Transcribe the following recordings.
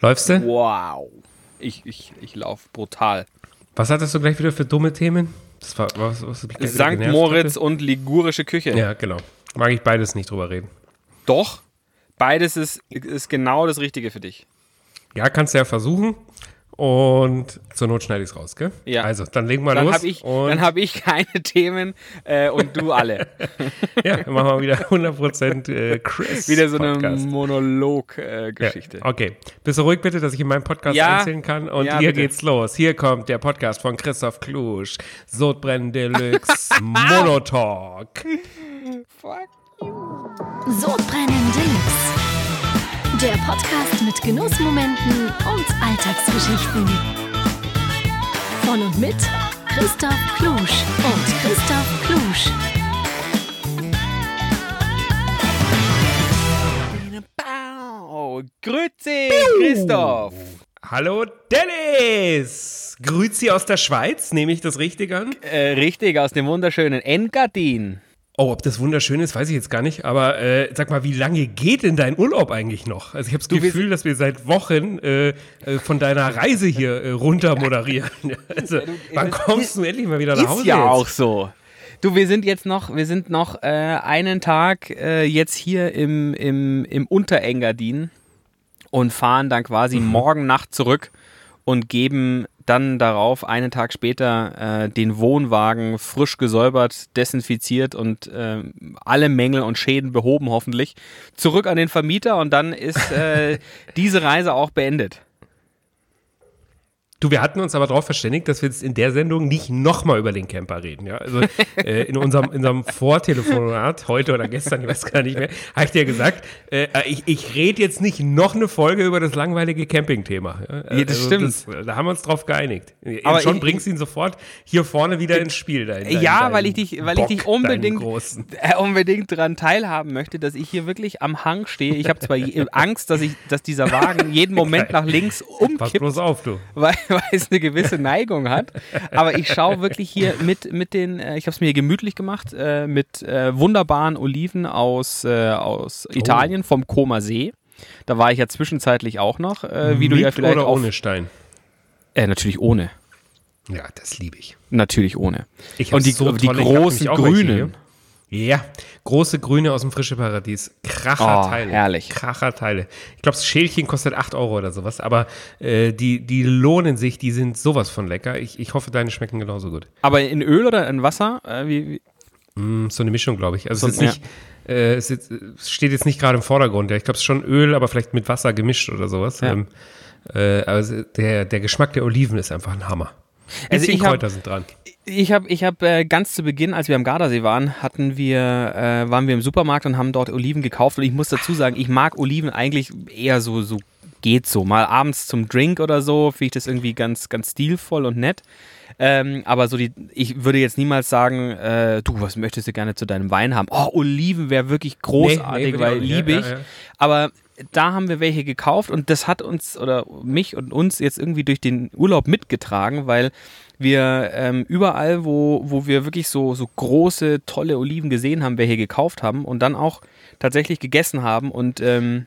Läufst du? Wow. Ich, ich, ich laufe brutal. Was hattest du gleich wieder für dumme Themen? Das war was, was St. Moritz hatte. und ligurische Küche. Ja, genau. Mag ich beides nicht drüber reden. Doch. Beides ist, ist genau das Richtige für dich. Ja, kannst du ja versuchen. Und zur Not schneide ich es raus, gell? Ja. Also, dann legen wir Dann los. habe ich, und dann hab ich keine Themen äh, und du alle. ja, dann machen wir wieder 100% äh, Chris Wieder so eine Podcast. Monolog-Geschichte. Ja, okay. Bist du ruhig bitte, dass ich in meinem Podcast Ja. erzählen kann? Und Ja, hier bitte. geht's los. Hier kommt der Podcast von Christoph Klusch. Sodbrennen Deluxe Monotalk. Sodbrennen Deluxe. Der Podcast mit Genussmomenten und Alltagsgeschichten. Von und mit Christoph Klusch und Christoph Klusch. Bau. Grüezi, Christoph. Hallo Dennis! Grüezi aus der Schweiz, nehme ich das richtig an? Äh, richtig, aus dem wunderschönen Engadin. Oh, ob das wunderschön ist, weiß ich jetzt gar nicht. Aber äh, sag mal, wie lange geht denn dein Urlaub eigentlich noch? Also ich habe das Gefühl, dass wir seit Wochen äh, äh, von deiner Reise hier äh, runter moderieren. Also, wann kommst du endlich mal wieder nach Hause? Ist ja jetzt? auch so. Du, wir sind jetzt noch, wir sind noch äh, einen Tag äh, jetzt hier im, im, im Unterengadin und fahren dann quasi morgen Nacht zurück und geben dann darauf einen Tag später äh, den Wohnwagen frisch gesäubert, desinfiziert und äh, alle Mängel und Schäden behoben hoffentlich zurück an den Vermieter und dann ist äh, diese Reise auch beendet. Du, wir hatten uns aber darauf verständigt, dass wir jetzt in der Sendung nicht nochmal über den Camper reden. Ja? Also äh, in unserem, in unserem Vortelefonat, heute oder gestern, ich weiß gar nicht mehr, habe ich dir gesagt, äh, ich, ich rede jetzt nicht noch eine Folge über das langweilige Campingthema. Ja? Ja, das stimmt. Das, da haben wir uns drauf geeinigt. Aber Aber schon ich- bringst du ihn sofort hier vorne wieder ins Spiel. Dein, dein, ja, dein weil ich dich, weil ich dich Bock, unbedingt, äh, unbedingt daran teilhaben möchte, dass ich hier wirklich am Hang stehe. Ich habe zwar Angst, dass ich, dass dieser Wagen jeden Moment nach links Pass umkippt, bloß auf, du. weil, weil es eine gewisse Neigung hat. Aber ich schaue wirklich hier mit, mit den, äh, ich habe es mir hier gemütlich gemacht, äh, mit äh, wunderbaren Oliven aus, äh, aus Oh. Italien, vom Koma See. Da war ich ja zwischenzeitlich auch noch, wie du Mit ja vielleicht oder ohne Stein? Äh, natürlich ohne. Ja, das liebe ich. Natürlich ohne. Ich Und die, so die großen grünen. Ja, große Grüne aus dem Frische Paradies. Kracherteile. Oh, herrlich. Kracherteile. Ich glaube, das Schälchen kostet 8 Euro oder sowas, aber äh, die, die lohnen sich, die sind sowas von lecker. Ich, ich hoffe, deine schmecken genauso gut. Aber in Öl oder in Wasser? Äh, wie, wie? Mm, so eine Mischung, glaube ich. Also es, So, ist nicht, äh, es, ist, es steht jetzt nicht gerade im Vordergrund. Ja, ich glaube, es ist schon Öl, aber vielleicht mit Wasser gemischt oder sowas. Ja. Ähm, äh, aber der, der Geschmack der Oliven ist einfach ein Hammer. Also ich hab- Kräuter sind dran. Ich habe ich hab, äh, ganz zu Beginn, als wir am Gardasee waren, hatten wir, äh, waren wir im Supermarkt und haben dort Oliven gekauft. Und ich muss dazu sagen, ich mag Oliven eigentlich eher so, so geht so. Mal abends zum Drink oder so, finde ich das irgendwie ganz, ganz stilvoll und nett. Ähm, aber so die, ich würde jetzt niemals sagen, äh, du, was möchtest du gerne zu deinem Wein haben? Oh, Oliven wäre wirklich großartig, würde ich weil liebe Ja, ich. ja, ja. Aber da haben wir welche gekauft und das hat uns oder mich und uns jetzt irgendwie durch den Urlaub mitgetragen, weil wir ähm, überall, wo, wo wir wirklich so, so große, tolle Oliven gesehen haben, welche gekauft haben und dann auch tatsächlich gegessen haben und ähm,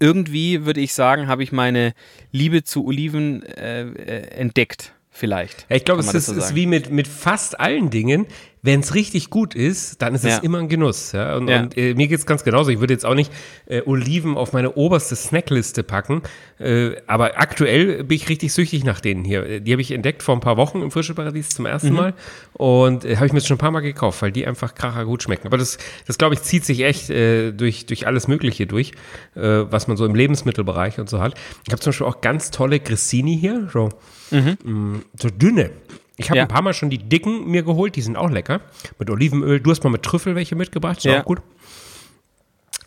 irgendwie würde ich sagen, habe ich meine Liebe zu Oliven äh, äh, entdeckt, vielleicht. Ja, ich glaube, es ist, so ist wie mit, mit fast allen Dingen. Wenn es richtig gut ist, dann ist es Ja. immer ein Genuss. Ja? Und, Ja. und äh, mir geht es ganz genauso. Ich würde jetzt auch nicht äh, Oliven auf meine oberste Snackliste packen. Äh, aber aktuell bin ich richtig süchtig nach denen hier. Äh, Die habe ich entdeckt vor ein paar Wochen im Frische Paradies zum ersten Mhm. Mal. Und äh, habe ich mir jetzt schon ein paar Mal gekauft, weil die einfach kracher gut schmecken. Aber das, das glaube ich, zieht sich echt äh, durch, durch alles Mögliche durch, was man so im Lebensmittelbereich und so hat. Ich habe zum Beispiel auch ganz tolle Grissini hier. So Mm, so dünne. Ich habe Ja. ein paar Mal schon die dicken mir geholt, die sind auch lecker. Mit Olivenöl. Du hast mal mit Trüffel welche mitgebracht, ist Ja. auch gut.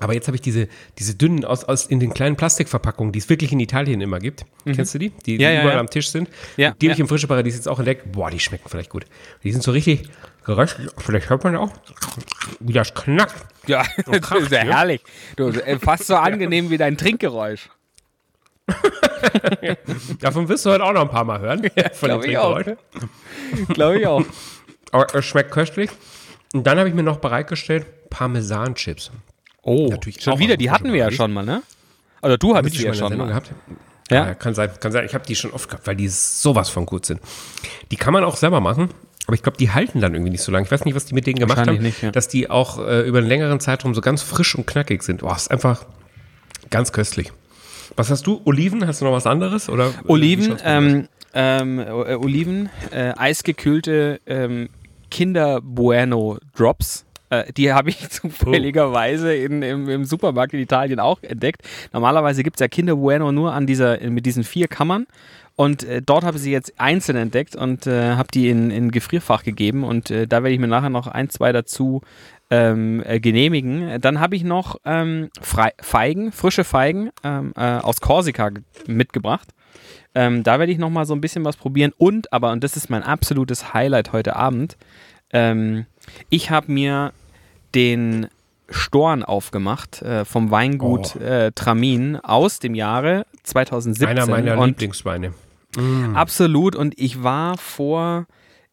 Aber jetzt habe ich diese, diese dünnen aus, aus in den kleinen Plastikverpackungen, die es wirklich in Italien immer gibt. Kennst du die? Die, die Mhm. Ja, überall ja. am Tisch sind. Ja, die habe ich im Frische Paradies jetzt auch entdeckt. Boah, die schmecken vielleicht gut. Die sind so richtig geröstet. Vielleicht hört man auch, wie das knackt. Ja, das ist ja ja. herrlich. Du, äh, fast so angenehm wie dein Trinkgeräusch. Davon wirst du heute auch noch ein paar Mal hören. von den ich auch. Glaube ich auch. Aber es schmeckt köstlich. Und dann habe ich mir noch bereitgestellt Parmesan-Chips. Oh, Natürlich schon wieder, die hatten wir ja schon mal, ne? Also du hattest die ja schon mal gehabt? Ja? Ah, kann sein, kann sein. Ich habe die schon oft gehabt, weil die sowas von gut sind. Die kann man auch selber machen, aber ich glaube, die halten dann irgendwie nicht so lange. Ich weiß nicht, was die mit denen gemacht haben, nicht, ja. dass die auch äh, über einen längeren Zeitraum so ganz frisch und knackig sind. Boah, ist einfach ganz köstlich. Was hast du? Oliven? Hast du noch was anderes? Oder, Oliven, ähm, ähm, äh, Oliven, äh, eisgekühlte ähm, Kinder Bueno Drops. Äh, die habe ich zufälligerweise in, im, im Supermarkt in Italien auch entdeckt. Normalerweise gibt es ja Kinder Bueno nur an dieser, mit diesen vier Kammern. Und äh, dort habe ich sie jetzt einzeln entdeckt und äh, habe die in, in Gefrierfach gegeben. Und äh, da werde ich mir nachher noch ein, zwei dazu ähm, äh, genehmigen. Dann habe ich noch ähm, Feigen, frische Feigen ähm, äh, aus Korsika ge- mitgebracht. Ähm, da werde ich noch mal so ein bisschen was probieren. Und, aber, und das ist mein absolutes Highlight heute Abend, ähm, ich habe mir den Storn aufgemacht äh, vom Weingut Oh. äh, Tramin aus dem Jahre 2017. Einer meiner und Lieblingsweine. Absolut. Und ich war vor,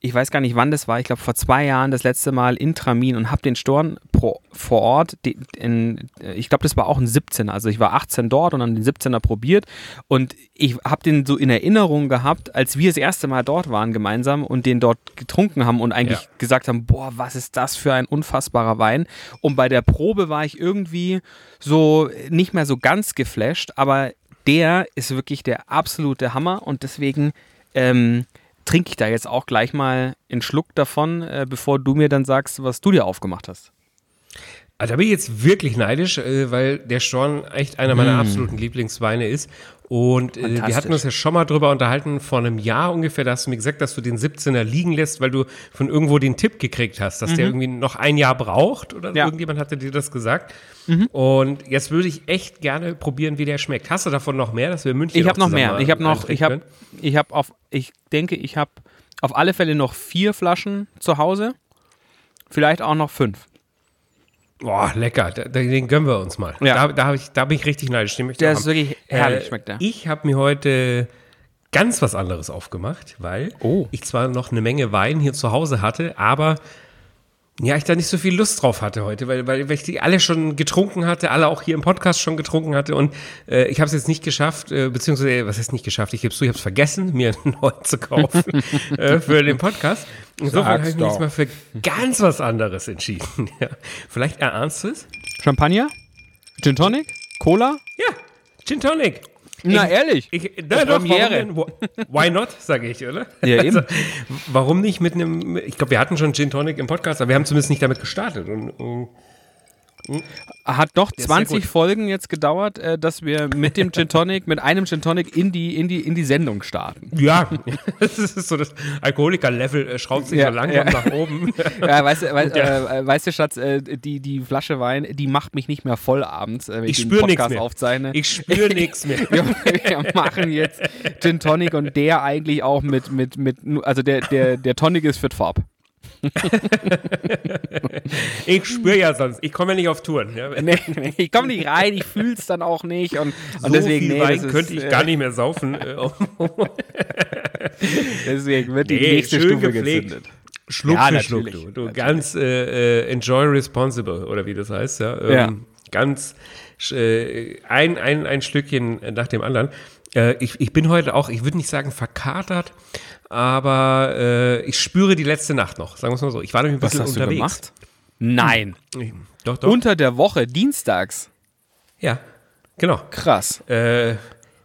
ich weiß gar nicht wann das war, ich glaube vor zwei Jahren das letzte Mal in Tramin und habe den Storn pro, vor Ort, die, in, ich glaube das war auch ein 17er, also ich war 18 dort und dann den 17er probiert. Und ich habe den so in Erinnerung gehabt, als wir das erste Mal dort waren gemeinsam und den dort getrunken haben und eigentlich Ja. gesagt haben, boah, was ist das für ein unfassbarer Wein. Und bei der Probe war ich irgendwie so nicht mehr so ganz geflasht, aber der ist wirklich der absolute Hammer. Und deswegen ähm, trinke ich da jetzt auch gleich mal einen Schluck davon, äh, bevor du mir dann sagst, was du dir aufgemacht hast. Also da bin ich jetzt wirklich neidisch, äh, weil der Storn echt einer meiner absoluten Lieblingsweine ist. Und äh, wir hatten uns ja schon mal drüber unterhalten, vor einem Jahr ungefähr, da hast du mir gesagt, dass du den 17er liegen lässt, weil du von irgendwo den Tipp gekriegt hast, dass der irgendwie noch ein Jahr braucht oder Mhm. Ja. Mhm. irgendjemand hatte dir das gesagt. Und jetzt würde ich echt gerne probieren, wie der schmeckt. Hast du davon noch mehr, dass wir in München Ich habe noch mehr. Ich habe noch, ich habe, ich habe auf, ich denke, ich habe auf alle Fälle noch vier Flaschen zu Hause. Vielleicht auch noch fünf. Boah, lecker. Den gönnen wir uns mal. Ja. Da, da, ich, da bin ich richtig neidisch. Den möchte ich Der ist haben. wirklich herrlich, Äh, schmeckt der. Ich habe mir heute ganz was anderes aufgemacht, weil Oh. ich zwar noch eine Menge Wein hier zu Hause hatte, aber ja, ich da nicht so viel Lust drauf hatte heute, weil, weil, weil ich die alle schon getrunken hatte, alle auch hier im Podcast schon getrunken hatte und äh, ich habe es jetzt nicht geschafft, äh, beziehungsweise, was heißt nicht geschafft, ich gebe zu, ich habe es vergessen, mir einen neuen zu kaufen äh, für den Podcast. Insofern habe ich mich mal für ganz was anderes entschieden. Ja. Vielleicht erahnst du es? Champagner? Gin Tonic? Cola? Ja, Gin Tonic. Na, Ich- ehrlich? Ich, Das na, doch, Premiere. warum denn? Why not, sage ich, oder? Also, Ja, eben. warum nicht mit einem, ich glaube, wir hatten schon Gin Tonic im Podcast, aber wir haben zumindest nicht damit gestartet. Und, und Hat doch ist sehr 20 gut. Folgen jetzt gedauert, äh, dass wir mit dem Gin Tonic, mit einem Gin Tonic in die, in die, in die Sendung starten. ja, das ist so das Alkoholiker-Level äh, schraubt sich Ja, so langsam ja. nach oben. Ja, weißt du, weißt, Ja. äh, weißt du Schatz, äh, die, die Flasche Wein, die macht mich nicht mehr voll abends, äh, wenn ich, Ich den spüre nichts Podcast mehr. aufzeichne. Ich spüre nichts mehr. wir, wir machen jetzt Gin Tonic und der eigentlich auch mit, mit, mit also der, der, der Tonic ist für Farb. Ich spüre ja sonst, ich komme ja nicht auf Touren. Ja. Nee, nee, ich komme nicht rein, ich fühle es dann auch nicht und, und so deswegen, viel nee, Wein könnte ich äh, gar nicht mehr saufen. äh, Deswegen wird die nächste Stufe gepflegt. gezündet. Schluck Ja, für Schluck, du. du ganz äh, äh, enjoy responsible, oder wie das heißt, ja. Ähm, Ja. Ganz äh, ein, ein, ein Schlückchen nach dem anderen. Äh, ich, ich bin heute auch, ich würde nicht sagen verkatert, aber äh, ich spüre die letzte Nacht noch, sagen wir es mal so. Ich war nämlich ein Was bisschen hast du unterwegs. gemacht? Nein. Ich- Doch, doch. Unter der Woche, dienstags. ja, genau. Krass. Äh,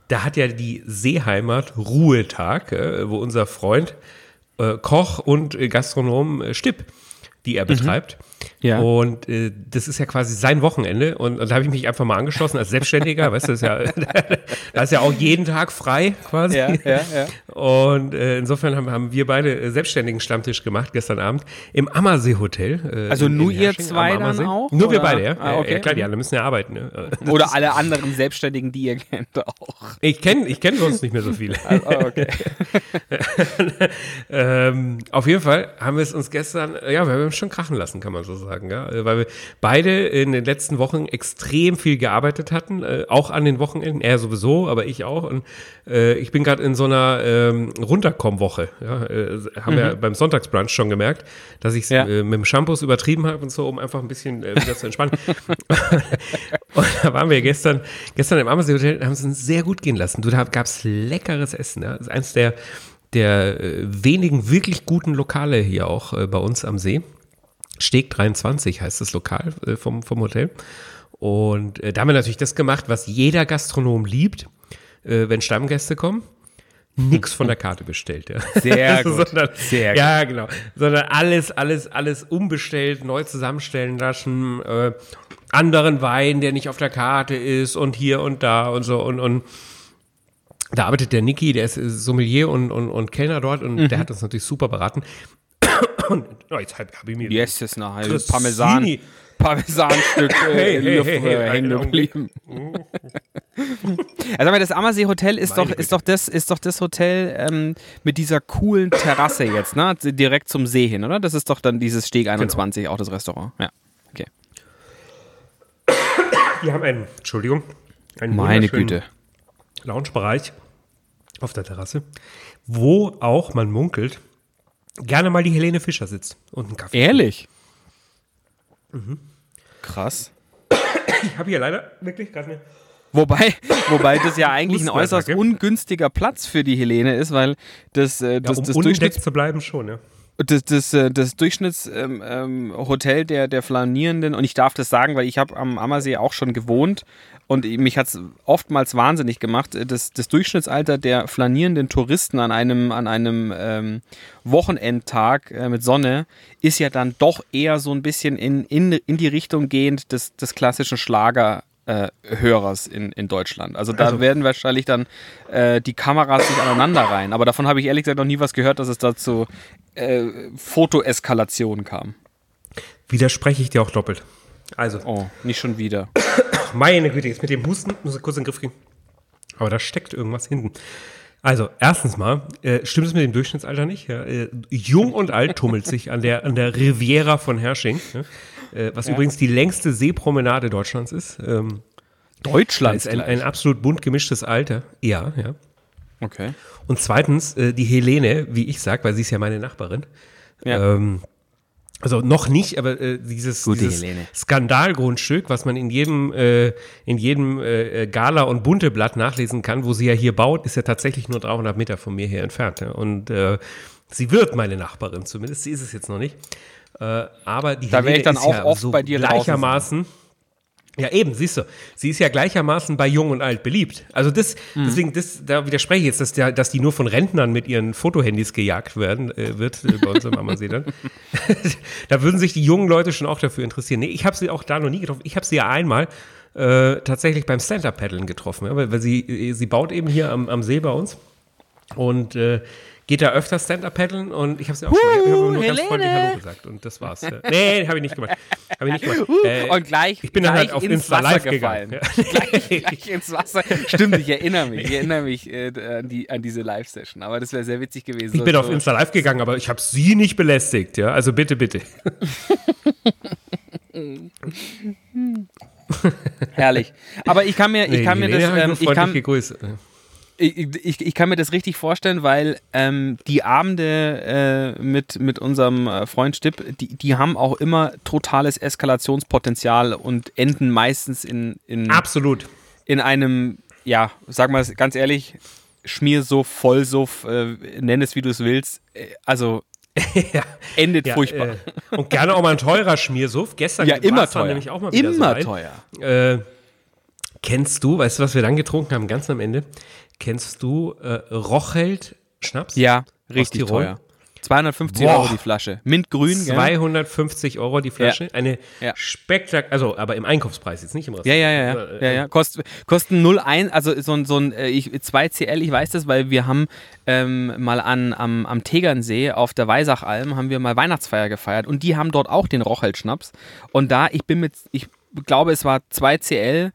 da hat ja die Seeheimat Ruhetag, äh, wo unser Freund äh, Koch und äh, Gastronom äh, Stipp, die er betreibt. Mhm. Ja. Und äh, das ist ja quasi sein Wochenende. Und, und da habe ich mich einfach mal angeschlossen als Selbstständiger. weißt du, das ist ja, da ist ja auch jeden Tag frei quasi. Ja, ja, ja. Und äh, insofern haben, haben wir beide äh, selbstständigen Stammtisch gemacht gestern Abend im Ammersee Hotel. Äh, Also in- nur in ihr zwei dann auch, Nur wir oder? beide, ja. Ah, okay. ja. Klar, die anderen müssen ja arbeiten. Ne? Oder alle anderen Selbstständigen, die ihr kennt, auch. Ich kenne ich kenn sonst nicht mehr so viele. Oh, okay. ähm, auf jeden Fall haben wir es uns gestern, ja, wir haben es schon krachen lassen, kann man so sagen, ja, Äh, weil wir beide in den letzten Wochen extrem viel gearbeitet hatten, äh, auch an den Wochenenden, er sowieso, aber ich auch. Und äh, ich bin gerade in so einer ähm, Runterkomm-Woche. Ja, äh, haben wir beim Sonntagsbrunch schon gemerkt, dass ich Ja. äh, mit dem Shampoos übertrieben habe und so, um einfach ein bisschen äh, wieder zu entspannen. Und da waren wir gestern, gestern im Ammersee Hotel, haben es uns sehr gut gehen lassen. Du, da gab es leckeres Essen. Ja? Das ist eins der, der äh, wenigen wirklich guten Lokale hier auch äh, bei uns am See. Steg 23 heißt das Lokal äh, vom, vom Hotel. Und äh, da haben wir natürlich das gemacht, was jeder Gastronom liebt, äh, wenn Stammgäste kommen. Nix von der Karte bestellt, ja. Sehr gut. sondern, Sehr ja, genau. Sondern alles, alles, alles umbestellt, neu zusammenstellen lassen, äh, anderen Wein, der nicht auf der Karte ist und hier und da und so und, und da arbeitet der Niki, der ist Sommelier und, und, und Kellner dort und der hat uns natürlich super beraten. Oh, jetzt habe hab ich mir Yes, ist noch ein. Parmesan, Parmesanstück äh, Hey, in hey, Luft hey, äh, hey, hängen einen geblieben. Also das Ammersee Hotel ist Meine doch, ist doch das, ist doch das Hotel ähm, mit dieser coolen Terrasse jetzt, ne? Direkt zum See hin, oder? Das ist doch dann dieses Steg Genau. 21, auch das Restaurant. Ja. Okay. Wir haben einen, Entschuldigung, einen Meine Güte. Loungebereich auf der Terrasse, wo auch, man munkelt, gerne mal die Helene Fischer sitzt und einen Kaffee. Ehrlich? Mhm. Krass. Ich habe hier leider wirklich gerade eine. Wobei, wobei das ja eigentlich ein äußerst ungünstiger Platz für die Helene ist, weil das, äh, Ja, das, um das, Durchschnitts, zu bleiben schon, ja. Das, das, äh, das Durchschnittshotel ähm, ähm, der, der Flanierenden, und ich darf das sagen, weil ich habe am Ammersee auch schon gewohnt und mich hat es oftmals wahnsinnig gemacht, äh, das, das Durchschnittsalter der flanierenden Touristen an einem, an einem ähm, Wochenendtag äh, mit Sonne ist ja dann doch eher so ein bisschen in, in, in die Richtung gehend des, des klassischen Schlager. Äh, Hörers in, in Deutschland. Also da Also- werden wahrscheinlich dann äh, die Kameras sich aneinander rein. Aber davon habe ich ehrlich gesagt noch nie was gehört, dass es dazu äh, Fotoeskalation kam. Widerspreche ich dir auch doppelt. Also, Oh, nicht schon wieder. meine Güte, jetzt mit dem Husten muss ich kurz in den Griff kriegen. Aber da steckt irgendwas hinten. Also, erstens mal, äh, stimmt es mit dem Durchschnittsalter nicht? Ja, äh, jung und alt tummelt sich an der, an der Riviera von Hersching, ja, äh, was übrigens die längste Seepromenade Deutschlands ist. Ähm, Deutschland ist ein, ein absolut bunt gemischtes Alter. Ja, ja. Okay. Und zweitens, äh, die Helene, wie ich sag, weil sie ist ja meine Nachbarin. Ja. Ähm, also noch nicht, aber äh, dieses, Gute dieses Helene. Skandalgrundstück, was man in jedem, äh, in jedem äh, Gala- und Bunteblatt nachlesen kann, wo sie ja hier baut, ist ja tatsächlich nur 300 Meter von mir hier entfernt. Ja? Und äh, sie wird meine Nachbarin, zumindest. Sie ist es jetzt noch nicht. Äh, aber die Da wär ich dann auch ja oft so bei dir draußen gleichermaßen. Ja, eben, siehst du. Sie ist ja gleichermaßen bei Jung und Alt beliebt. Also das, Mhm. deswegen, das, da widerspreche ich jetzt, dass, der, dass die nur von Rentnern mit ihren Fotohandys gejagt werden, äh, wird äh, bei uns im Ammersee dann. da würden sich die jungen Leute schon auch dafür interessieren. Nee, ich habe sie auch da noch nie getroffen. Ich habe sie ja einmal äh, tatsächlich beim Stand-Up-Paddeln getroffen, ja, weil, weil sie, äh, sie baut eben hier am, am See bei uns und äh, geht da öfter Stand-Up-Paddeln und ich habe sie auch schon mal, ich Helene! freundlich Hallo gesagt und das war's. Ja. Nee, habe ich nicht gemacht. Habe ich nicht gemacht. Äh, Und gleich, ich bin dann gleich halt auf ins Insta Wasser live gefallen. gegangen. Ja. gleich, gleich ins Wasser. Stimmt, ich erinnere mich. Ich erinnere mich äh, an, die, an diese Live-Session. Aber das wäre sehr witzig gewesen. Ich bin So- auf Insta live gegangen, aber ich habe sie nicht belästigt, ja. Also bitte, bitte. Herrlich. Aber ich kann mir, ich Nee, kann mir das, ähm, ich kann, gegrüßt. Ich, ich, ich kann mir das richtig vorstellen, weil ähm, die Abende äh, mit, mit unserem äh, Freund Stipp, die, die haben auch immer totales Eskalationspotenzial und enden meistens in, in, Absolut. in einem, ja, sag mal ganz ehrlich, Schmiersuff, Vollsuff, äh, nenn es wie du es willst. Äh, also ja. endet Ja, furchtbar. Äh, und gerne auch mal ein teurer Schmiersuff. Gestern ja, immer teuer. nämlich auch mal wieder immer so teuer. Äh, kennst du, weißt du, was wir dann getrunken haben, ganz am Ende? Kennst du äh, Rochelt Schnaps? Ja, richtig teuer. 250 Boah. Euro die Flasche. Mintgrün, gell? 250 Euro die Flasche. Eine Ja. Spektak, also aber im Einkaufspreis jetzt nicht im Ja, Restaurant. ja, ja, ja, ja, ja. Kost, kosten 0,1, also so ein, so ein äh, ich, 2CL, ich weiß das, weil wir haben ähm, mal an, am, am Tegernsee auf der Weisachalm haben wir mal Weihnachtsfeier gefeiert und die haben dort auch den Rochelt-Schnaps und da, ich bin mit, ich glaube es war 2CL,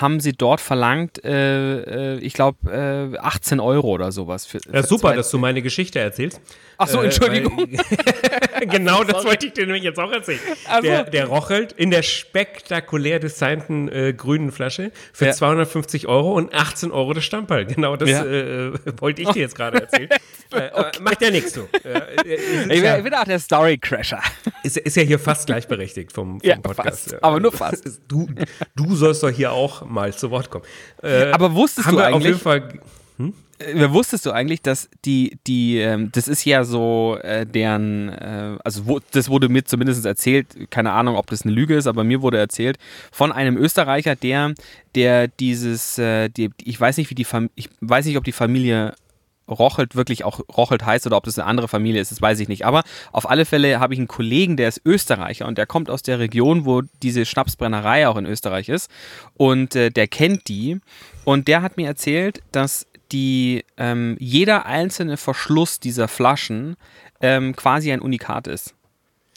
haben sie dort verlangt, äh, äh, ich glaube, äh, 18 Euro oder sowas. Für, Ja, für super, zwei- dass du meine Geschichte erzählst. Ach so, Äh, Entschuldigung. weil- genau, das wollte ich dir nämlich jetzt auch erzählen. Ach so. Der, der rochelt in der spektakulär designten äh, grünen Flasche für Ja. 250 Euro und 18 Euro das Stammball. Genau das Ja. äh, wollte ich dir jetzt gerade erzählen. äh, aber Macht ja nichts so. Äh, Ich ja, bin, auch der Story-Crasher. ist, ist ja hier fast gleichberechtigt vom, vom Podcast. fast, aber nur fast. Du, du sollst doch hier auch mal zu Wort kommen. Äh, Aber wusstest du wir auf jeden eigentlich, Fall äh, wusstest du eigentlich, dass die, die, ähm, das ist ja so äh, deren, äh, also wo, das wurde mir zumindest erzählt, keine Ahnung, ob das eine Lüge ist, aber mir wurde erzählt von einem Österreicher, der, der dieses, äh, die, ich weiß nicht, wie die Fam ich weiß nicht, ob die Familie Rochelt wirklich auch Rochelt heißt oder ob das eine andere Familie ist, das weiß ich nicht. Aber auf alle Fälle habe ich einen Kollegen, der ist Österreicher und der kommt aus der Region, wo diese Schnapsbrennerei auch in Österreich ist. Und äh, der kennt die. Und der hat mir erzählt, dass die ähm, jeder einzelne Verschluss dieser Flaschen ähm, quasi ein Unikat ist.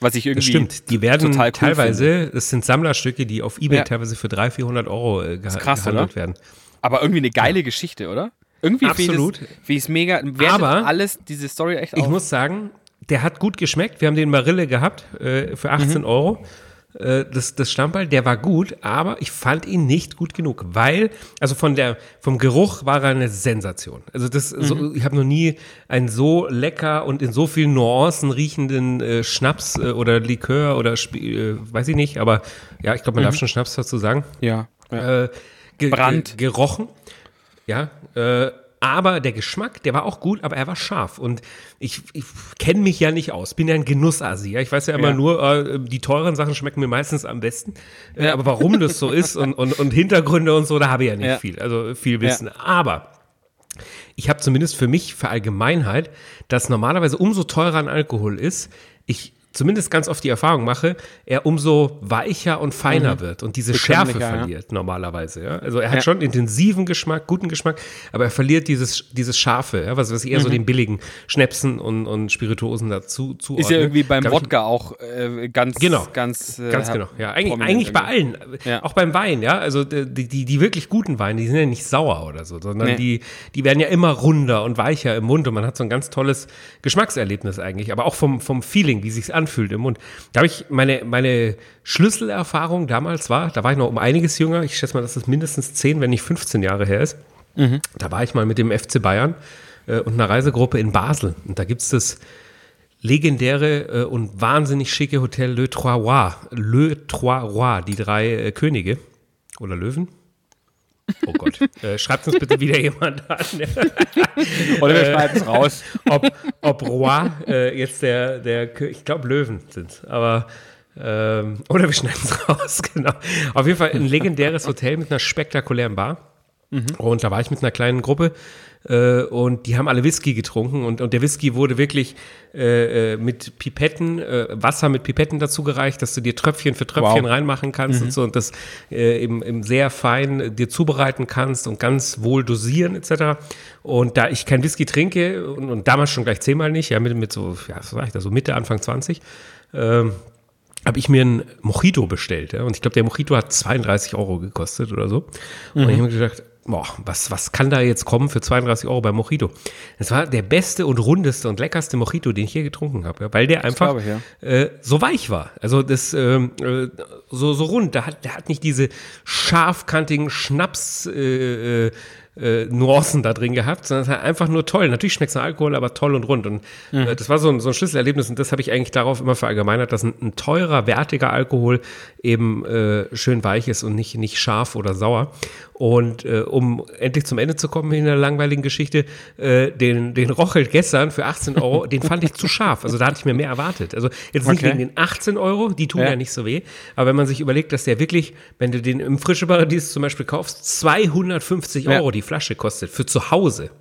Was ich irgendwie Das stimmt. Die werden total cool teilweise, das sind Sammlerstücke, die auf Ebay Ja. teilweise für 300, 400 Euro äh, gehandelt oder? werden. Aber irgendwie eine geile Geschichte, oder? Irgendwie Absolut. Wie es, mega. Aber alles diese Story echt Ich auf. muss sagen, der hat gut geschmeckt. Wir haben den Marille gehabt äh, für 18 Mhm. Euro. Äh, das, das Stammball, der war gut, aber ich fand ihn nicht gut genug, weil, also von der, vom Geruch war er eine Sensation. Also das, Mhm. so, ich habe noch nie einen so lecker und in so vielen Nuancen riechenden äh, Schnaps äh, oder Likör oder äh, weiß ich nicht, aber ja, ich glaube, man Mhm. darf schon Schnaps dazu sagen ja. ja. Brand. Ge gerochen. Ja, äh, aber der Geschmack, der war auch gut, aber er war scharf. Und ich, ich kenne mich ja nicht aus, bin ja ein Genussasi. Ja? Ich weiß ja immer Ja. nur, äh, die teuren Sachen schmecken mir meistens am besten. Äh, aber warum das so ist und, und, und Hintergründe und so, da habe ich ja nicht Ja. viel. Also viel Wissen. Aber ich habe zumindest für mich, für Allgemeinheit, dass normalerweise umso teurer ein Alkohol ist, ich zumindest ganz oft die Erfahrung mache, er umso weicher und feiner wird und diese Schärfe Bekömmlicher, ja. verliert normalerweise. Ja? Also er hat Ja. schon intensiven Geschmack, guten Geschmack, aber er verliert dieses, dieses Scharfe, was, was ich eher so den billigen Schnäpsen und, und Spirituosen dazu zuordne. Mhm. Ist ja irgendwie beim Glaub Wodka auch äh, ganz, Genau. ganz, äh, Ganz genau, ja. Eigentlich, eigentlich bei allen. Ja. Auch beim Wein, ja. Also die, die, die wirklich guten Weine, die sind ja nicht sauer oder so, sondern Nee. die, die werden ja immer runder und weicher im Mund und man hat so ein ganz tolles Geschmackserlebnis eigentlich, aber auch vom, vom Feeling, wie sich's anfühlt im Mund. Da habe ich meine, meine Schlüsselerfahrung damals war, da war ich noch um einiges jünger, ich schätze mal, dass das mindestens 10, wenn nicht 15 Jahre her ist. Da war ich mal mit dem FC Bayern äh, und einer Reisegruppe in Basel. Und da gibt's das legendäre äh, und wahnsinnig schicke Hotel Le Trois Rois. Le Trois Rois, die drei äh, Könige. Oder Löwen? Oh Gott. äh, schreibt uns bitte wieder jemand an. Oder wir schneiden es raus. ob, ob Roi äh, jetzt der, der ich glaube Löwen sind, aber ähm, oder wir schneiden es raus, genau. Auf jeden Fall ein legendäres Hotel mit einer spektakulären Bar. Und da war ich mit einer kleinen Gruppe äh, und die haben alle Whisky getrunken und, und der Whisky wurde wirklich äh, äh, mit Pipetten, äh, Wasser mit Pipetten dazu gereicht, dass du dir Tröpfchen für Tröpfchen Wow. reinmachen kannst und so und das äh, eben, eben sehr fein äh, dir zubereiten kannst und ganz wohl dosieren etc. Und da ich kein Whisky trinke und, und damals schon gleich zehnmal nicht, ja mit, mit so, ja, was war ich da, so Mitte, Anfang 20, ähm, habe ich mir einen Mojito bestellt. Ja? Und ich glaube, der Mojito hat 32 Euro gekostet oder so. Und ich habe mir gedacht, boah, was, was kann da jetzt kommen für 32 Euro beim Mojito? Es war der beste und rundeste und leckerste Mojito, den ich je getrunken habe, ja? weil der einfach glaube ja. äh, so weich war. Also das ähm, äh, so, so rund. Der hat, der hat nicht diese scharfkantigen Schnaps äh, äh, äh, Nuancen da drin gehabt, sondern es hat einfach nur toll. Natürlich schmeckt es nach Alkohol, aber toll und rund. Und äh, das war so ein, so ein Schlüsselerlebnis und das habe ich eigentlich darauf immer verallgemeinert, dass ein, ein teurer, wertiger Alkohol eben äh, schön weich ist und nicht, nicht scharf oder sauer. Und äh, um endlich zum Ende zu kommen in der langweiligen Geschichte, äh, den, den Rochelt gestern für 18 Euro, den fand ich zu scharf. Also da hatte ich mir mehr erwartet. Also jetzt nicht Okay. wegen den 18 Euro, die tun ja. Ja. nicht so weh. Aber wenn man sich überlegt, dass der wirklich, wenn du den im Frische Paradies zum Beispiel kaufst, 250 Ja. Euro die Flasche kostet für zu Hause.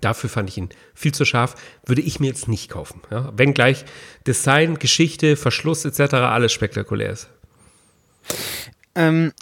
Dafür fand ich ihn viel zu scharf, würde ich mir jetzt nicht kaufen. Ja? Wenngleich Design, Geschichte, Verschluss etc. alles spektakulär ist. Ähm,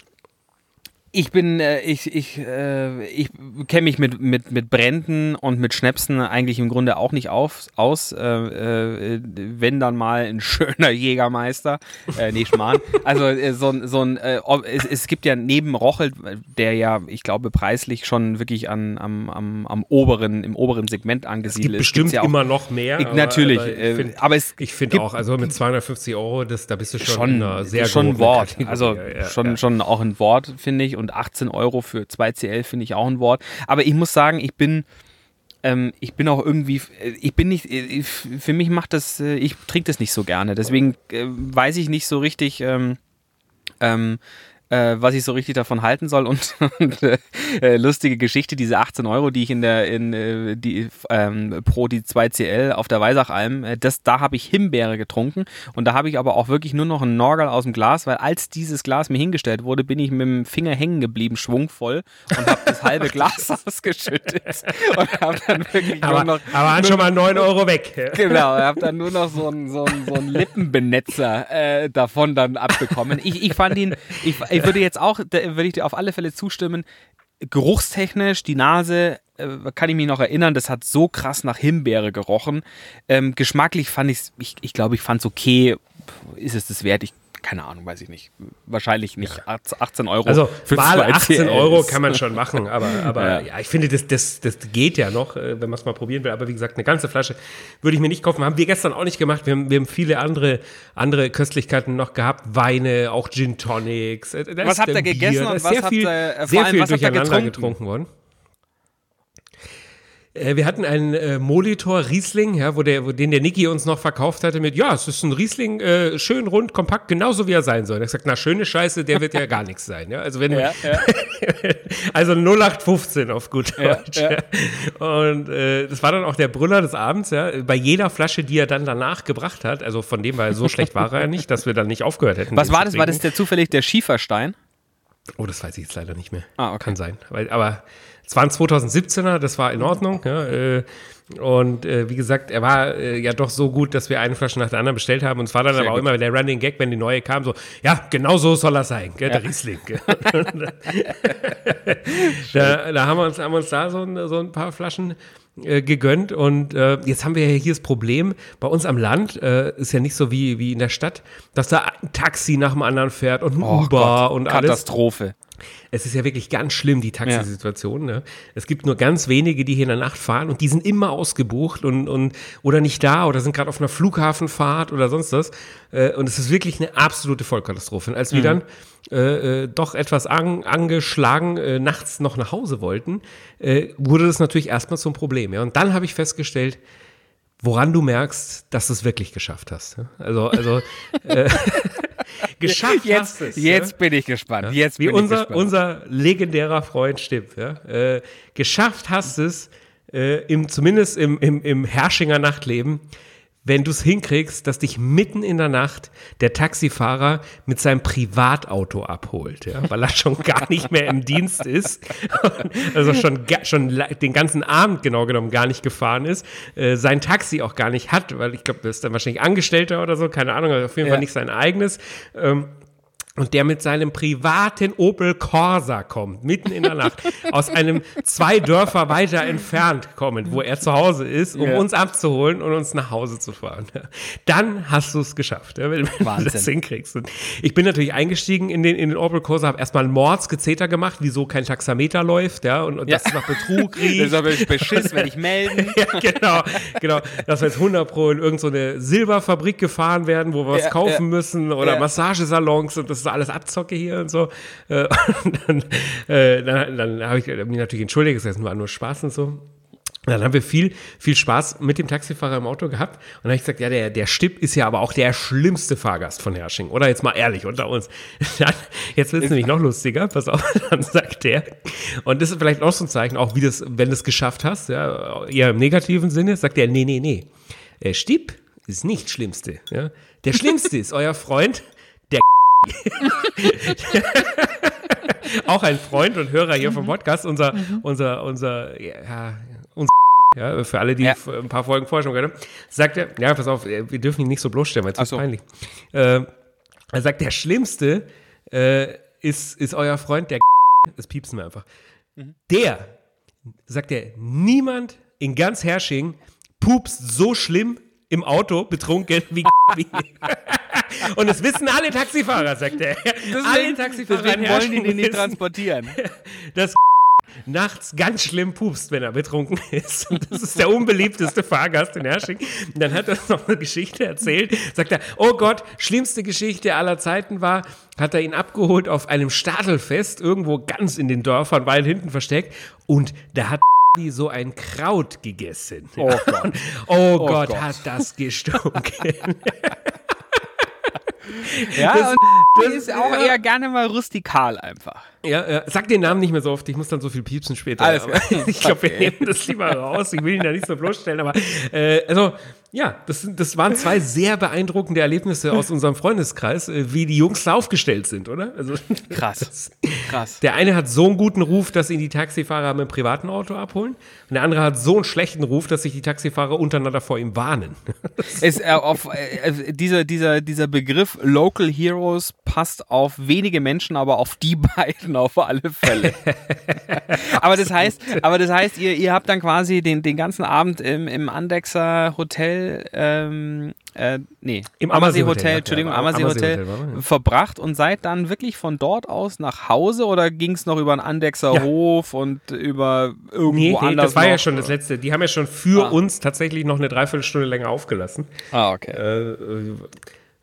Ich bin, äh, ich, ich, äh, ich kenne mich mit, mit, mit Bränden und mit Schnäpsen eigentlich im Grunde auch nicht auf, aus. Äh, äh, wenn dann mal ein schöner Jägermeister. Äh, nee, Schmarrn. Also äh, so, so ein, äh, es, es gibt ja neben Rochel, der ja, ich glaube, preislich schon wirklich an, am, am, am oberen, im oberen Segment angesiedelt ist. bestimmt ja immer noch mehr. Ich, natürlich. Aber, ich find, aber es ich finde auch, also mit 250 Euro, das, da bist du schon, schon, in einer sehr schon ein Wort. Kategorie. Also Ja, ja, schon, ja. schon auch ein Wort, finde ich. Und 18 Euro für 2CL finde ich auch ein Wort. Aber ich muss sagen, ich bin, ähm, ich bin auch irgendwie, ich bin nicht, äh, für mich macht das, äh, ich trinke das nicht so gerne. Deswegen äh, weiß ich nicht so richtig, ähm, ähm, äh, was ich so richtig davon halten soll. Und, und äh, äh, lustige Geschichte, diese 18 Euro, die ich in der, in, äh, die, ähm, pro die 2CL auf der Weisachalm, äh, das, da habe ich Himbeere getrunken. Und da habe ich aber auch wirklich nur noch einen Norgal aus dem Glas, weil als dieses Glas mir hingestellt wurde, bin ich mit dem Finger hängen geblieben, schwungvoll, und habe das halbe Glas ausgeschüttet. Und habe dann wirklich Aber, nur noch. aber waren schon mal 9 Euro weg. Genau, ich habe dann nur noch so einen so einen- so einen Lippenbenetzer äh, davon dann abbekommen. Ich, ich fand ihn, ich, ich würde jetzt auch, würde ich dir auf alle Fälle zustimmen, geruchstechnisch, die Nase, äh, kann ich mich noch erinnern, das hat so krass nach Himbeere gerochen. Ähm, geschmacklich fand ich's, ich, ich glaube, ich fand es okay. Ist es das wert? Ich, keine Ahnung, weiß ich nicht. Wahrscheinlich nicht. 18 Euro. Also für mal zwei 18 CL Euro kann man schon machen, aber, aber Ja. ja. ich finde, das, das, das geht ja noch, äh, wenn man es mal probieren will. Aber wie gesagt, eine ganze Flasche würde ich mir nicht kaufen. Haben wir gestern auch nicht gemacht. Wir haben, wir haben viele andere, andere Köstlichkeiten noch gehabt. Weine, auch Gin Tonics. äh, da Was habt ihr gegessen und was habt ihr, äh, vor sehr allem, viel was habt ihr durcheinander getrunken? getrunken worden. Äh, Wir hatten einen äh, Molitor Riesling, ja, wo der, wo, den der Niki uns noch verkauft hatte mit, ja, es ist ein Riesling, äh, schön rund, kompakt, genauso wie er sein soll. Er hat gesagt, na, schöne Scheiße, der wird ja gar nichts sein. Ja? Also wenn Ja, ja. also 0815 auf gut Deutsch. Ja, Und äh, das war dann auch der Brüller des Abends, ja. Bei jeder Flasche, die er dann danach gebracht hat, also von dem war er so schlecht war er nicht, dass wir dann nicht aufgehört hätten. Was war das? War das der zufällig der Schieferstein? Oh, das weiß ich jetzt leider nicht mehr. Ah, okay. Kann sein. Weil, aber es war ein 2017er, das war in Ordnung. Ja, äh, und äh, wie gesagt, er war äh, ja doch so gut, dass wir eine Flasche nach der anderen bestellt haben. Und es war dann Sehr aber auch gut. immer der Running Gag, wenn die neue kam, so, ja, genau so soll er sein, gell, der Riesling. da, da haben wir uns, haben wir uns da so ein, so ein paar Flaschen äh, gegönnt und äh, jetzt haben wir ja hier das Problem, bei uns am Land äh, ist ja nicht so wie, wie in der Stadt, dass da ein Taxi nach dem anderen fährt und ein Uber und alles. Katastrophe. Es ist ja wirklich ganz schlimm, die Taxisituation. Ne? Es gibt nur ganz wenige, die hier in der Nacht fahren und die sind immer ausgebucht und, und oder nicht da oder sind gerade auf einer Flughafenfahrt oder sonst was. Äh, und es ist wirklich eine absolute Vollkatastrophe. Und als wir dann äh, äh, doch etwas an, angeschlagen äh, nachts noch nach Hause wollten, äh, wurde das natürlich erstmal zum Problem. Ja? Und dann habe ich festgestellt, woran du merkst, dass du es wirklich geschafft hast. ja? Also, also äh, geschafft Jetzt, hast es. jetzt ja? bin ich gespannt. Jetzt Wie unser, gespannt. unser legendärer Freund Stipp. Ja? Geschafft hast es, im, zumindest im, im, im Herrschinger Nachtleben, wenn du es hinkriegst, dass dich mitten in der Nacht der Taxifahrer mit seinem Privatauto abholt, ja? weil er schon gar nicht mehr im Dienst ist, also schon, schon den ganzen Abend genau genommen gar nicht gefahren ist, äh, sein Taxi auch gar nicht hat, weil ich glaube, das ist dann wahrscheinlich Angestellter oder so, keine Ahnung, aber auf jeden Ja. Fall nicht sein eigenes. Ähm, und der mit seinem privaten Opel Corsa kommt, mitten in der Nacht, aus einem zwei Dörfer weiter entfernt kommend, wo er zu Hause ist, um Ja. uns abzuholen und uns nach Hause zu fahren. Dann hast du es geschafft, wenn, wenn du Wahnsinn. das hinkriegst. Und ich bin natürlich eingestiegen in den, in den Opel Corsa, habe erstmal Mordsgezeter gemacht, wieso kein Taxameter läuft, ja, und, und Ja. dass es nach Betrug Das riecht. ist aber Beschiss, wenn ich melden. Ja, genau, genau. Dass wir jetzt 100 Pro in irgendeine so Silberfabrik gefahren werden, wo wir was Ja, kaufen müssen oder. Massagesalons und das ist alles Abzocke hier und so. Äh, Und dann, äh, dann, dann habe ich mich natürlich entschuldigt, das war nur Spaß und so. Und Dann haben wir viel, viel Spaß mit dem Taxifahrer im Auto gehabt. Und dann habe ich gesagt, ja, der, der Stipp ist ja aber auch der schlimmste Fahrgast von Herrsching. Oder jetzt mal ehrlich unter uns. Dann, jetzt wird es nämlich noch lustiger. Pass auf, dann sagt der. Und das ist vielleicht auch so ein Zeichen, auch wie das, wenn du es geschafft hast, ja, eher im negativen Sinne, sagt er, nee, nee, nee. Der Stipp ist nicht Schlimmste. Ja. Der Schlimmste ist euer Freund, der auch ein Freund und Hörer hier vom Podcast, unser, unser, unser, ja, unser, ja, für alle, die Ja. ein paar Folgen vorher schon gehört haben, sagt er, ja, pass auf, äh, wir dürfen ihn nicht so bloßstellen, weil es ist so. peinlich. Äh, er sagt, der Schlimmste äh, ist, ist euer Freund, der das piepsen wir einfach. Der, sagt er, niemand in ganz Hersching pupst so schlimm im Auto betrunken wie wie. Und das wissen alle Taxifahrer, sagt er. alle Taxifahrer Deswegen wollen die den nicht transportieren. dass nachts ganz schlimm pupst, wenn er betrunken ist. Und das ist der unbeliebteste Fahrgast in Hersching. Und dann hat er uns noch eine Geschichte erzählt. Sagt er, oh Gott, schlimmste Geschichte aller Zeiten war, hat er ihn abgeholt auf einem Stadelfest, irgendwo ganz in den Dörfern, weit hinten versteckt. Und da hat so ein Kraut gegessen. Oh Gott. Oh, Gott, Gott. hat das gestunken. Ja, Das- und das- die ist auch eher gerne mal rustikal einfach. Ja, ja, sag den Namen nicht mehr so oft, ich muss dann so viel piepsen später. Alles ich glaube, wir nehmen das lieber raus. Ich will ihn da nicht so bloßstellen, aber äh, also ja, das, das waren zwei sehr beeindruckende Erlebnisse aus unserem Freundeskreis, äh, wie die Jungs da aufgestellt sind, oder? Also Krass. das- Krass. Der eine hat so einen guten Ruf, dass ihn die Taxifahrer mit dem privaten Auto abholen. Und der andere hat so einen schlechten Ruf, dass sich die Taxifahrer untereinander vor ihm warnen. Es, äh, auf, äh, dieser, dieser, dieser Begriff Local Heroes passt auf wenige Menschen, aber auf die beiden auf alle Fälle. aber das heißt, aber das heißt, ihr, ihr habt dann quasi den, den ganzen Abend im, im Andexer Hotel, ähm, äh, nee, Im Ammersee Hotel, ja, Entschuldigung, ja, Ammersee Hotel ja. verbracht und seid dann wirklich von dort aus nach Hause oder ging es noch über einen Andexer Ja. Hof und über irgendwo Nee, nee, anders? das war ja noch? schon das letzte. Die haben ja schon für Ah. uns tatsächlich noch eine Dreiviertelstunde länger aufgelassen. Ah, okay. Äh, äh,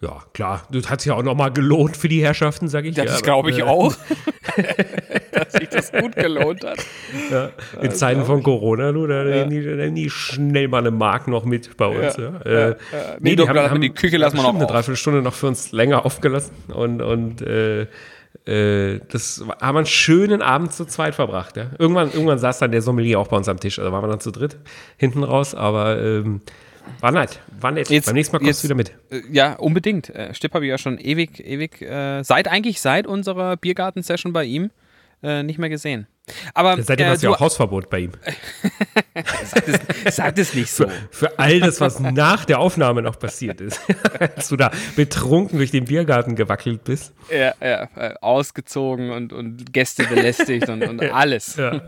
ja, klar, das hat sich ja auch nochmal gelohnt für die Herrschaften, sage ich. das ja, glaube ich aber, auch. dass sich das gut gelohnt hat. Äh, in Zeiten von Corona, du, da nehmen die, da nehmen die schnell mal eine Mark noch mit bei uns. Ja. Äh, Nee, doch, aber die Küche lassen wir noch eine. Dreiviertelstunde noch für uns länger aufgelassen und, und äh, äh, das haben wir einen schönen Abend zu zweit verbracht. Ja. Irgendwann, irgendwann saß dann der Sommelier auch bei uns am Tisch, also waren wir dann zu dritt hinten raus, aber ähm, war nett, war nett. Jetzt- Beim nächsten Mal kommst jetzt- du wieder mit. Äh, Ja, unbedingt. Äh, Stipp habe ich ja schon ewig, ewig, äh, seit eigentlich seit unserer Biergarten-Session bei ihm äh, nicht mehr gesehen. Aber Seitdem äh, hast du ja auch Hausverbot bei ihm. sag, es, sag es nicht so. Für all das, was nach der Aufnahme noch passiert ist. Als du da betrunken durch den Biergarten gewackelt bist. Ja, ja, äh, ausgezogen und, und Gäste belästigt und, und alles. Ja.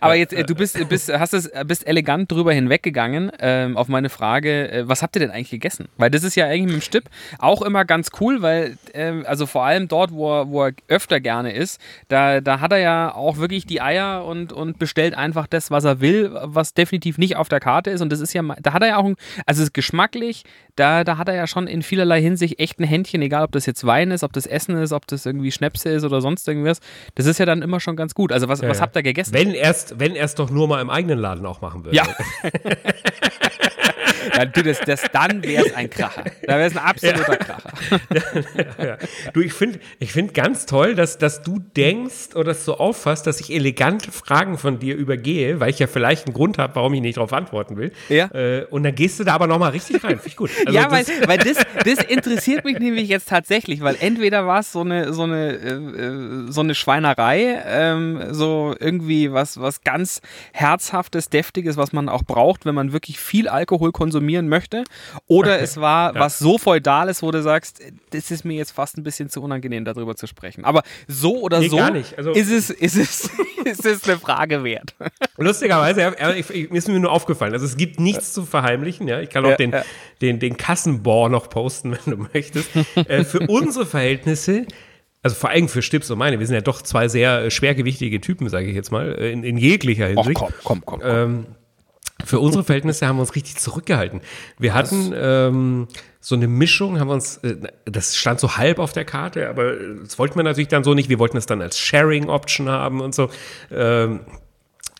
Aber jetzt, äh, du bist, bist, hast es, bist elegant drüber hinweggegangen ähm, auf meine Frage, äh, was habt ihr denn eigentlich gegessen? Weil das ist ja eigentlich mit dem Stipp auch immer ganz cool, weil, ähm, also vor allem dort, wo er, wo er öfter gerne ist, da, da hat er ja auch wirklich die Eier und, und bestellt einfach das, was er will, was definitiv nicht auf der Karte ist. Und das ist ja, da hat er ja auch, ein, also es ist geschmacklich, da, da hat er ja schon in vielerlei Hinsicht echt ein Händchen, egal ob das jetzt Wein ist, ob das Essen ist, ob das irgendwie Schnäpse ist oder sonst irgendwas. Das ist ja dann immer schon ganz gut. Also was, was ja. habt ihr gegessen? Wenn erst, wenn er es doch nur mal im eigenen Laden auch machen würde. Ja. ja du, das, das, dann wäre es ein Kracher. Da wäre es ein absoluter Kracher. Ja. Du, ich finde ich find ganz toll, dass, dass du denkst oder es so auffasst, dass ich elegante Fragen von dir übergehe, weil ich ja vielleicht einen Grund habe, warum ich nicht darauf antworten will. Ja. Äh, und dann gehst du da aber nochmal richtig rein. Finde ich gut. Also ja, weil, das, weil das, das interessiert mich nämlich jetzt tatsächlich, weil entweder war es so eine, so eine, äh, äh, so eine Schweinerei, ähm, so irgendwie was, was ganz Herzhaftes, Deftiges, was man auch braucht, wenn man wirklich viel Alkohol konsumieren möchte, oder es war was so Feudales, wo du sagst, das ist mir jetzt fast ein bisschen zu unangenehm, darüber zu sprechen. Aber so oder Nee, so. Also- ist, es, ist, es, ist es eine Frage wert. Lustigerweise, ja, ja, ich, ich, mir ist mir nur aufgefallen. Also es gibt nichts zu verheimlichen. Ja, ich kann auch Ja, den, ja. den, den Kassenbor noch posten, wenn du möchtest. äh, für unsere Verhältnisse. Also vor allem für Stips und meine, wir sind ja doch zwei sehr äh, schwergewichtige Typen, sage ich jetzt mal, äh, in, in jeglicher Hinsicht. komm, komm, komm. Ähm, für unsere Verhältnisse haben wir uns richtig zurückgehalten. Wir hatten ähm, so eine Mischung, haben wir uns, äh, das stand so halb auf der Karte, aber das wollten wir natürlich dann so nicht. Wir wollten es dann als Sharing-Option haben und so. Ähm,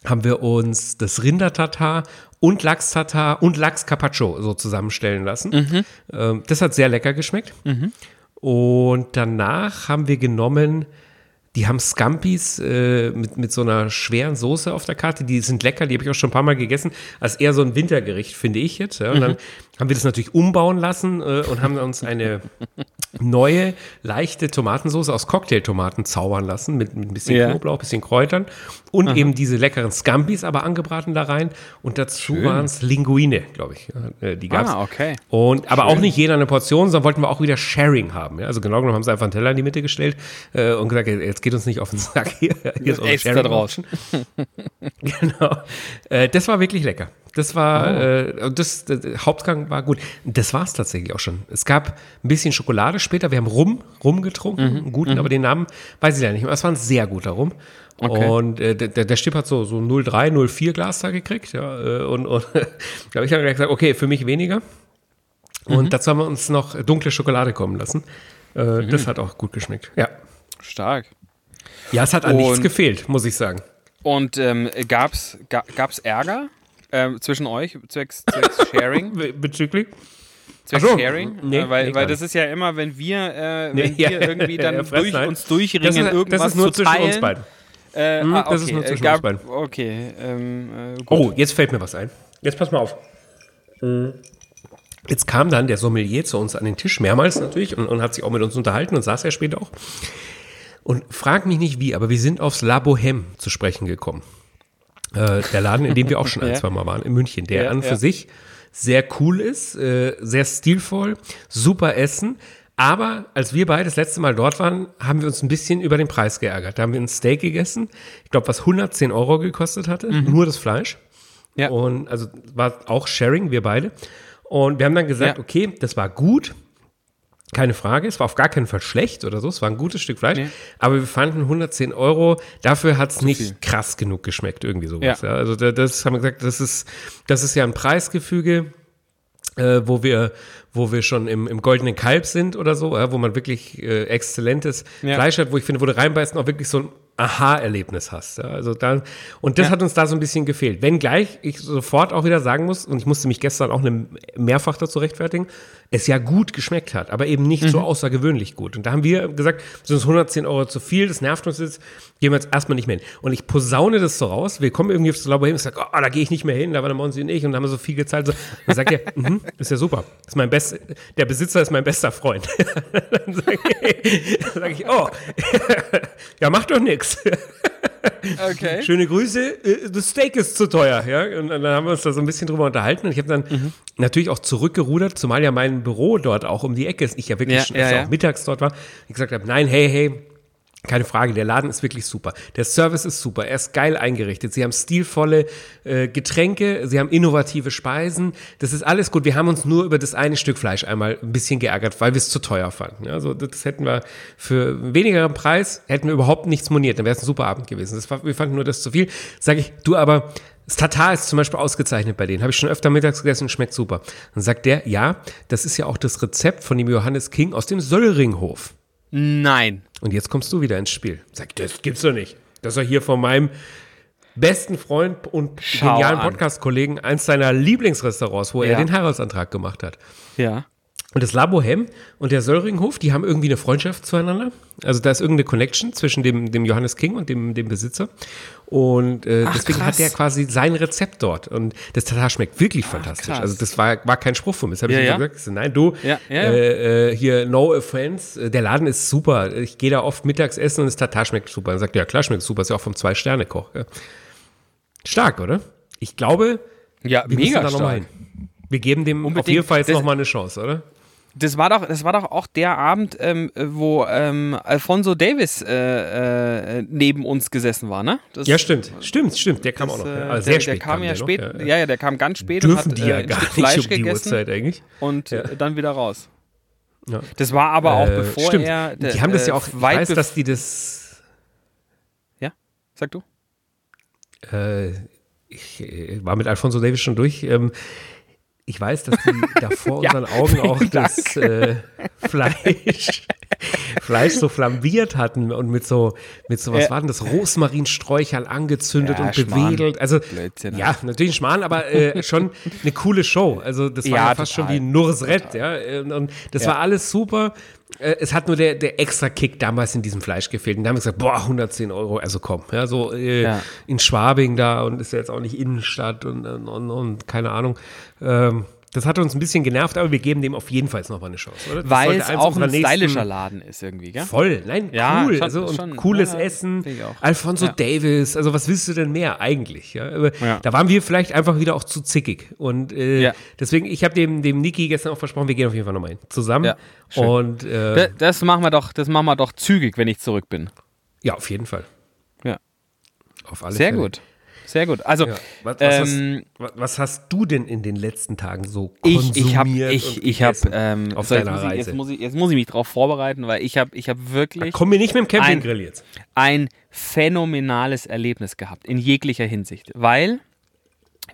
haben wir uns das Rindertatar und Lachs-Tatar und Lachs-Carpaccio so zusammenstellen lassen. Ähm, das hat sehr lecker geschmeckt. Und danach haben wir genommen, die haben Scampis äh, mit, mit so einer schweren Soße auf der Karte. Die sind lecker, die habe ich auch schon ein paar Mal gegessen. Als eher so ein Wintergericht, finde ich jetzt. Ja. Und dann haben wir das natürlich umbauen lassen äh, und haben uns eine neue, leichte Tomatensauce aus Cocktailtomaten zaubern lassen, mit, mit ein bisschen Ja. Knoblauch, bisschen Kräutern und eben diese leckeren Scampis aber angebraten da rein. Und dazu waren es Linguine, glaube ich. Äh, die gab's. Ah, okay. Und, aber auch nicht jeder eine Portion, sondern wollten wir auch wieder Sharing haben. Ja? Also genau genommen haben sie einfach einen Teller in die Mitte gestellt äh, und gesagt, jetzt geht uns nicht auf den Sack. Hier, hier ist Extra Sharing draus. Genau. Äh, das war wirklich lecker. Das war, Oh. äh, das, das Hauptgang war gut. Das war es tatsächlich auch schon. Es gab ein bisschen Schokolade später. Wir haben Rum, Rum getrunken, Mhm. einen guten, aber den Namen weiß ich ja nicht mehr. Es war ein sehr guter Rum. Okay. Und äh, der, der Stipp hat so, so 0,3, 0,4 Glas da gekriegt. Ja, äh, und, und da habe ich dann gesagt, okay, für mich weniger. Und Mhm. dazu haben wir uns noch dunkle Schokolade kommen lassen. Äh, Mhm. Das hat auch gut geschmeckt. Ja. Stark. Ja, es hat an nichts Und- gefehlt, muss ich sagen. Und ähm, gab's, ga, gab's Ärger ähm, zwischen euch zwecks, zwecks Sharing? Be- Bezüglich? Zwecks so. Sharing? Nee, äh, weil nee, weil das ist ja immer, wenn wir, äh, wenn Nee, wir ja, irgendwie dann ja, durch, nein. uns durchringen, Das ist, irgendwas das ist nur zu zwischen teilen. uns beiden. Äh, Mhm, ah, das ist okay, nur äh, zwischen gab, uns beiden. Okay, ähm, äh, gut. Oh, jetzt fällt mir was ein. Jetzt pass mal auf. Jetzt kam dann der Sommelier zu uns an den Tisch, mehrmals natürlich, und, und hat sich auch mit uns unterhalten und saß ja später auch. Und frag mich nicht wie, aber wir sind aufs La Bohème zu sprechen gekommen. Äh, der Laden, in dem wir auch schon ein, Ja. zwei Mal waren, in München, der Ja, an für ja. sich sehr cool ist, äh, sehr stilvoll, super Essen. Aber als wir beide das letzte Mal dort waren, haben wir uns ein bisschen über den Preis geärgert. Da haben wir ein Steak gegessen, ich glaube, was 110 Euro gekostet hatte, nur das Fleisch. Mhm. Ja. Und also war auch Sharing, wir beide. Und wir haben dann gesagt, okay, das war gut. Keine Frage, es war auf gar keinen Fall schlecht oder so, es war ein gutes Stück Fleisch, Nee. aber wir fanden 110 Euro, dafür hat es nicht krass genug geschmeckt, irgendwie sowas. Ja. Ja. Also da, das haben wir gesagt, das ist, das ist ja ein Preisgefüge, äh, wo wir, wo wir schon im, im goldenen Kalb sind oder so, ja, wo man wirklich äh, exzellentes Ja. Fleisch hat, wo ich finde, wo du reinbeißt auch wirklich so ein Aha-Erlebnis hast. Ja. Also da, und das Ja. hat uns da so ein bisschen gefehlt. Wenngleich ich sofort auch wieder sagen muss, und ich musste mich gestern auch ne, mehrfach dazu rechtfertigen, es ja gut geschmeckt hat, aber eben nicht Mhm. so außergewöhnlich gut. Und da haben wir gesagt, das sind uns 110 Euro zu viel, das nervt uns jetzt, gehen wir jetzt erstmal nicht mehr hin. Und ich posaune das so raus, wir kommen irgendwie aufs Labor hin und sagen, oh, da gehe ich nicht mehr hin, da war der Monsi und ich und da haben wir so viel gezahlt. So. Dann sagt er, mhm, ist ja super, ist mein best, der Besitzer ist mein bester Freund. dann sage ich, dann sag ich, oh, ja, mach doch nichts. Okay. Schöne Grüße, äh, das Steak ist zu teuer. Ja? Und dann haben wir uns da so ein bisschen drüber unterhalten. Und ich habe dann Mhm. natürlich auch zurückgerudert, zumal ja mein Büro dort auch um die Ecke ist. Ich ja wirklich Ja, schon ja, ja. auch mittags dort war. Ich gesagt habe, nein, hey, hey, keine Frage, der Laden ist wirklich super. Der Service ist super, er ist geil eingerichtet. Sie haben stilvolle äh, Getränke, sie haben innovative Speisen. Das ist alles gut. Wir haben uns nur über das eine Stück Fleisch einmal ein bisschen geärgert, weil wir es zu teuer fanden. Also das hätten wir für einen wenigeren Preis, hätten wir überhaupt nichts moniert. Dann wäre es ein super Abend gewesen. Das war, wir fanden nur das zu viel. Sag ich, du aber, das Tatar ist zum Beispiel ausgezeichnet bei denen. Habe ich schon öfter mittags gegessen und schmeckt super. Dann sagt der, ja, das ist ja auch das Rezept von dem Johannes King aus dem Söllringhof. Nein. Und jetzt kommst du wieder ins Spiel. Sag, das gibt's doch nicht. Das ist doch hier von meinem besten Freund und Schau genialen. Podcast-Kollegen eins seiner Lieblingsrestaurants, wo Ja. er den Heiratsantrag gemacht hat. Ja. Und das La Bohème und der Söllringhof, die haben irgendwie eine Freundschaft zueinander. Also da ist irgendeine Connection zwischen dem, dem Johannes King und dem, dem Besitzer. Und äh, Ach, deswegen krass. hat der quasi sein Rezept dort. Und das Tatar schmeckt wirklich fantastisch. krass. Also das war, war kein Spruch von mir. Das habe ich Ja, ja. gesagt. Nein, du, Ja, ja. Äh, äh, hier, no offense, der Laden ist super. Ich gehe da oft mittags essen und das Tatar schmeckt super. Und sagt, ja klar, schmeckt super. Ist ja auch vom Zwei-Sterne-Koch. Stark, oder? Ich glaube, Ja, wir müssen mega da nochmal hin. Wir geben dem auf Unbedingt. jeden Fall jetzt nochmal eine Chance, oder? Das war doch, das war doch auch der Abend, ähm, wo ähm, Alfonso Davis äh, äh, neben uns gesessen war, ne? Das, Ja, stimmt. Stimmt, stimmt. Der kam das, auch noch. äh, Ja. der, Also sehr der spät kam ja der noch, spät, ja. ja, ja, der kam ganz spät Dürfen und die hat ja äh, gar Stück nicht Fleisch um die gegessen Uhrzeit eigentlich. und Ja. äh, dann wieder raus. Das war aber auch Äh, bevor stimmt. er. die haben das ja äh, auch, ich weit weiß, bef- dass die das, Ja, sag du. äh, ich äh, war mit Alfonso Davis schon durch. Ähm, ich weiß, dass die da vor Ja, unseren Augen auch das äh, Fleisch, Fleisch so flambiert hatten und mit so, mit so, was Äh, war denn das, Rosmarinsträuchern angezündet Ja, und bewedelt. Also, Blödsinn, ja, natürlich ein Schmarrn, aber äh, schon eine coole Show. Also, das war Ja, ja, fast total. schon wie Nursret, ja. Und, und das Ja. war alles super. Äh, Es hat nur der, der extra Kick damals in diesem Fleisch gefehlt. Und da haben wir gesagt, boah, 110 Euro, also komm, ja, so äh, Ja. in Schwabing da und ist ja jetzt auch nicht Innenstadt und, und, und, und keine Ahnung. Ähm, das hat uns ein bisschen genervt, aber wir geben dem auf jeden Fall jetzt nochmal eine Chance, oder? Das Weil es auch ein stylischer Laden ist irgendwie, gell? Voll, nein, Ja, cool. schon- also und schon, cooles ja, Essen. Alfonso Ja. Davis, also was willst du denn mehr eigentlich? Da waren wir vielleicht einfach wieder auch zu zickig. Und äh, deswegen, ich habe dem, dem Niki gestern auch versprochen, wir gehen auf jeden Fall nochmal hin. Zusammen. Und äh, Das machen wir doch, das machen wir doch zügig, wenn ich zurück bin. Ja, auf jeden Fall. Ja. Auf alle Sehr Fälle. gut. Sehr gut. Also, Ja. Was, was, ähm, hast, was hast du denn in den letzten Tagen so ich, konsumiert ich habe, ich, und ich habe, gegessen ähm, auf so, jetzt, deiner ich, Reise? jetzt, muss ich, jetzt muss ich mich darauf vorbereiten, weil ich habe, ich habe wirklich Komm mir nicht mit dem Campinggrill jetzt. ein phänomenales Erlebnis gehabt in jeglicher Hinsicht, weil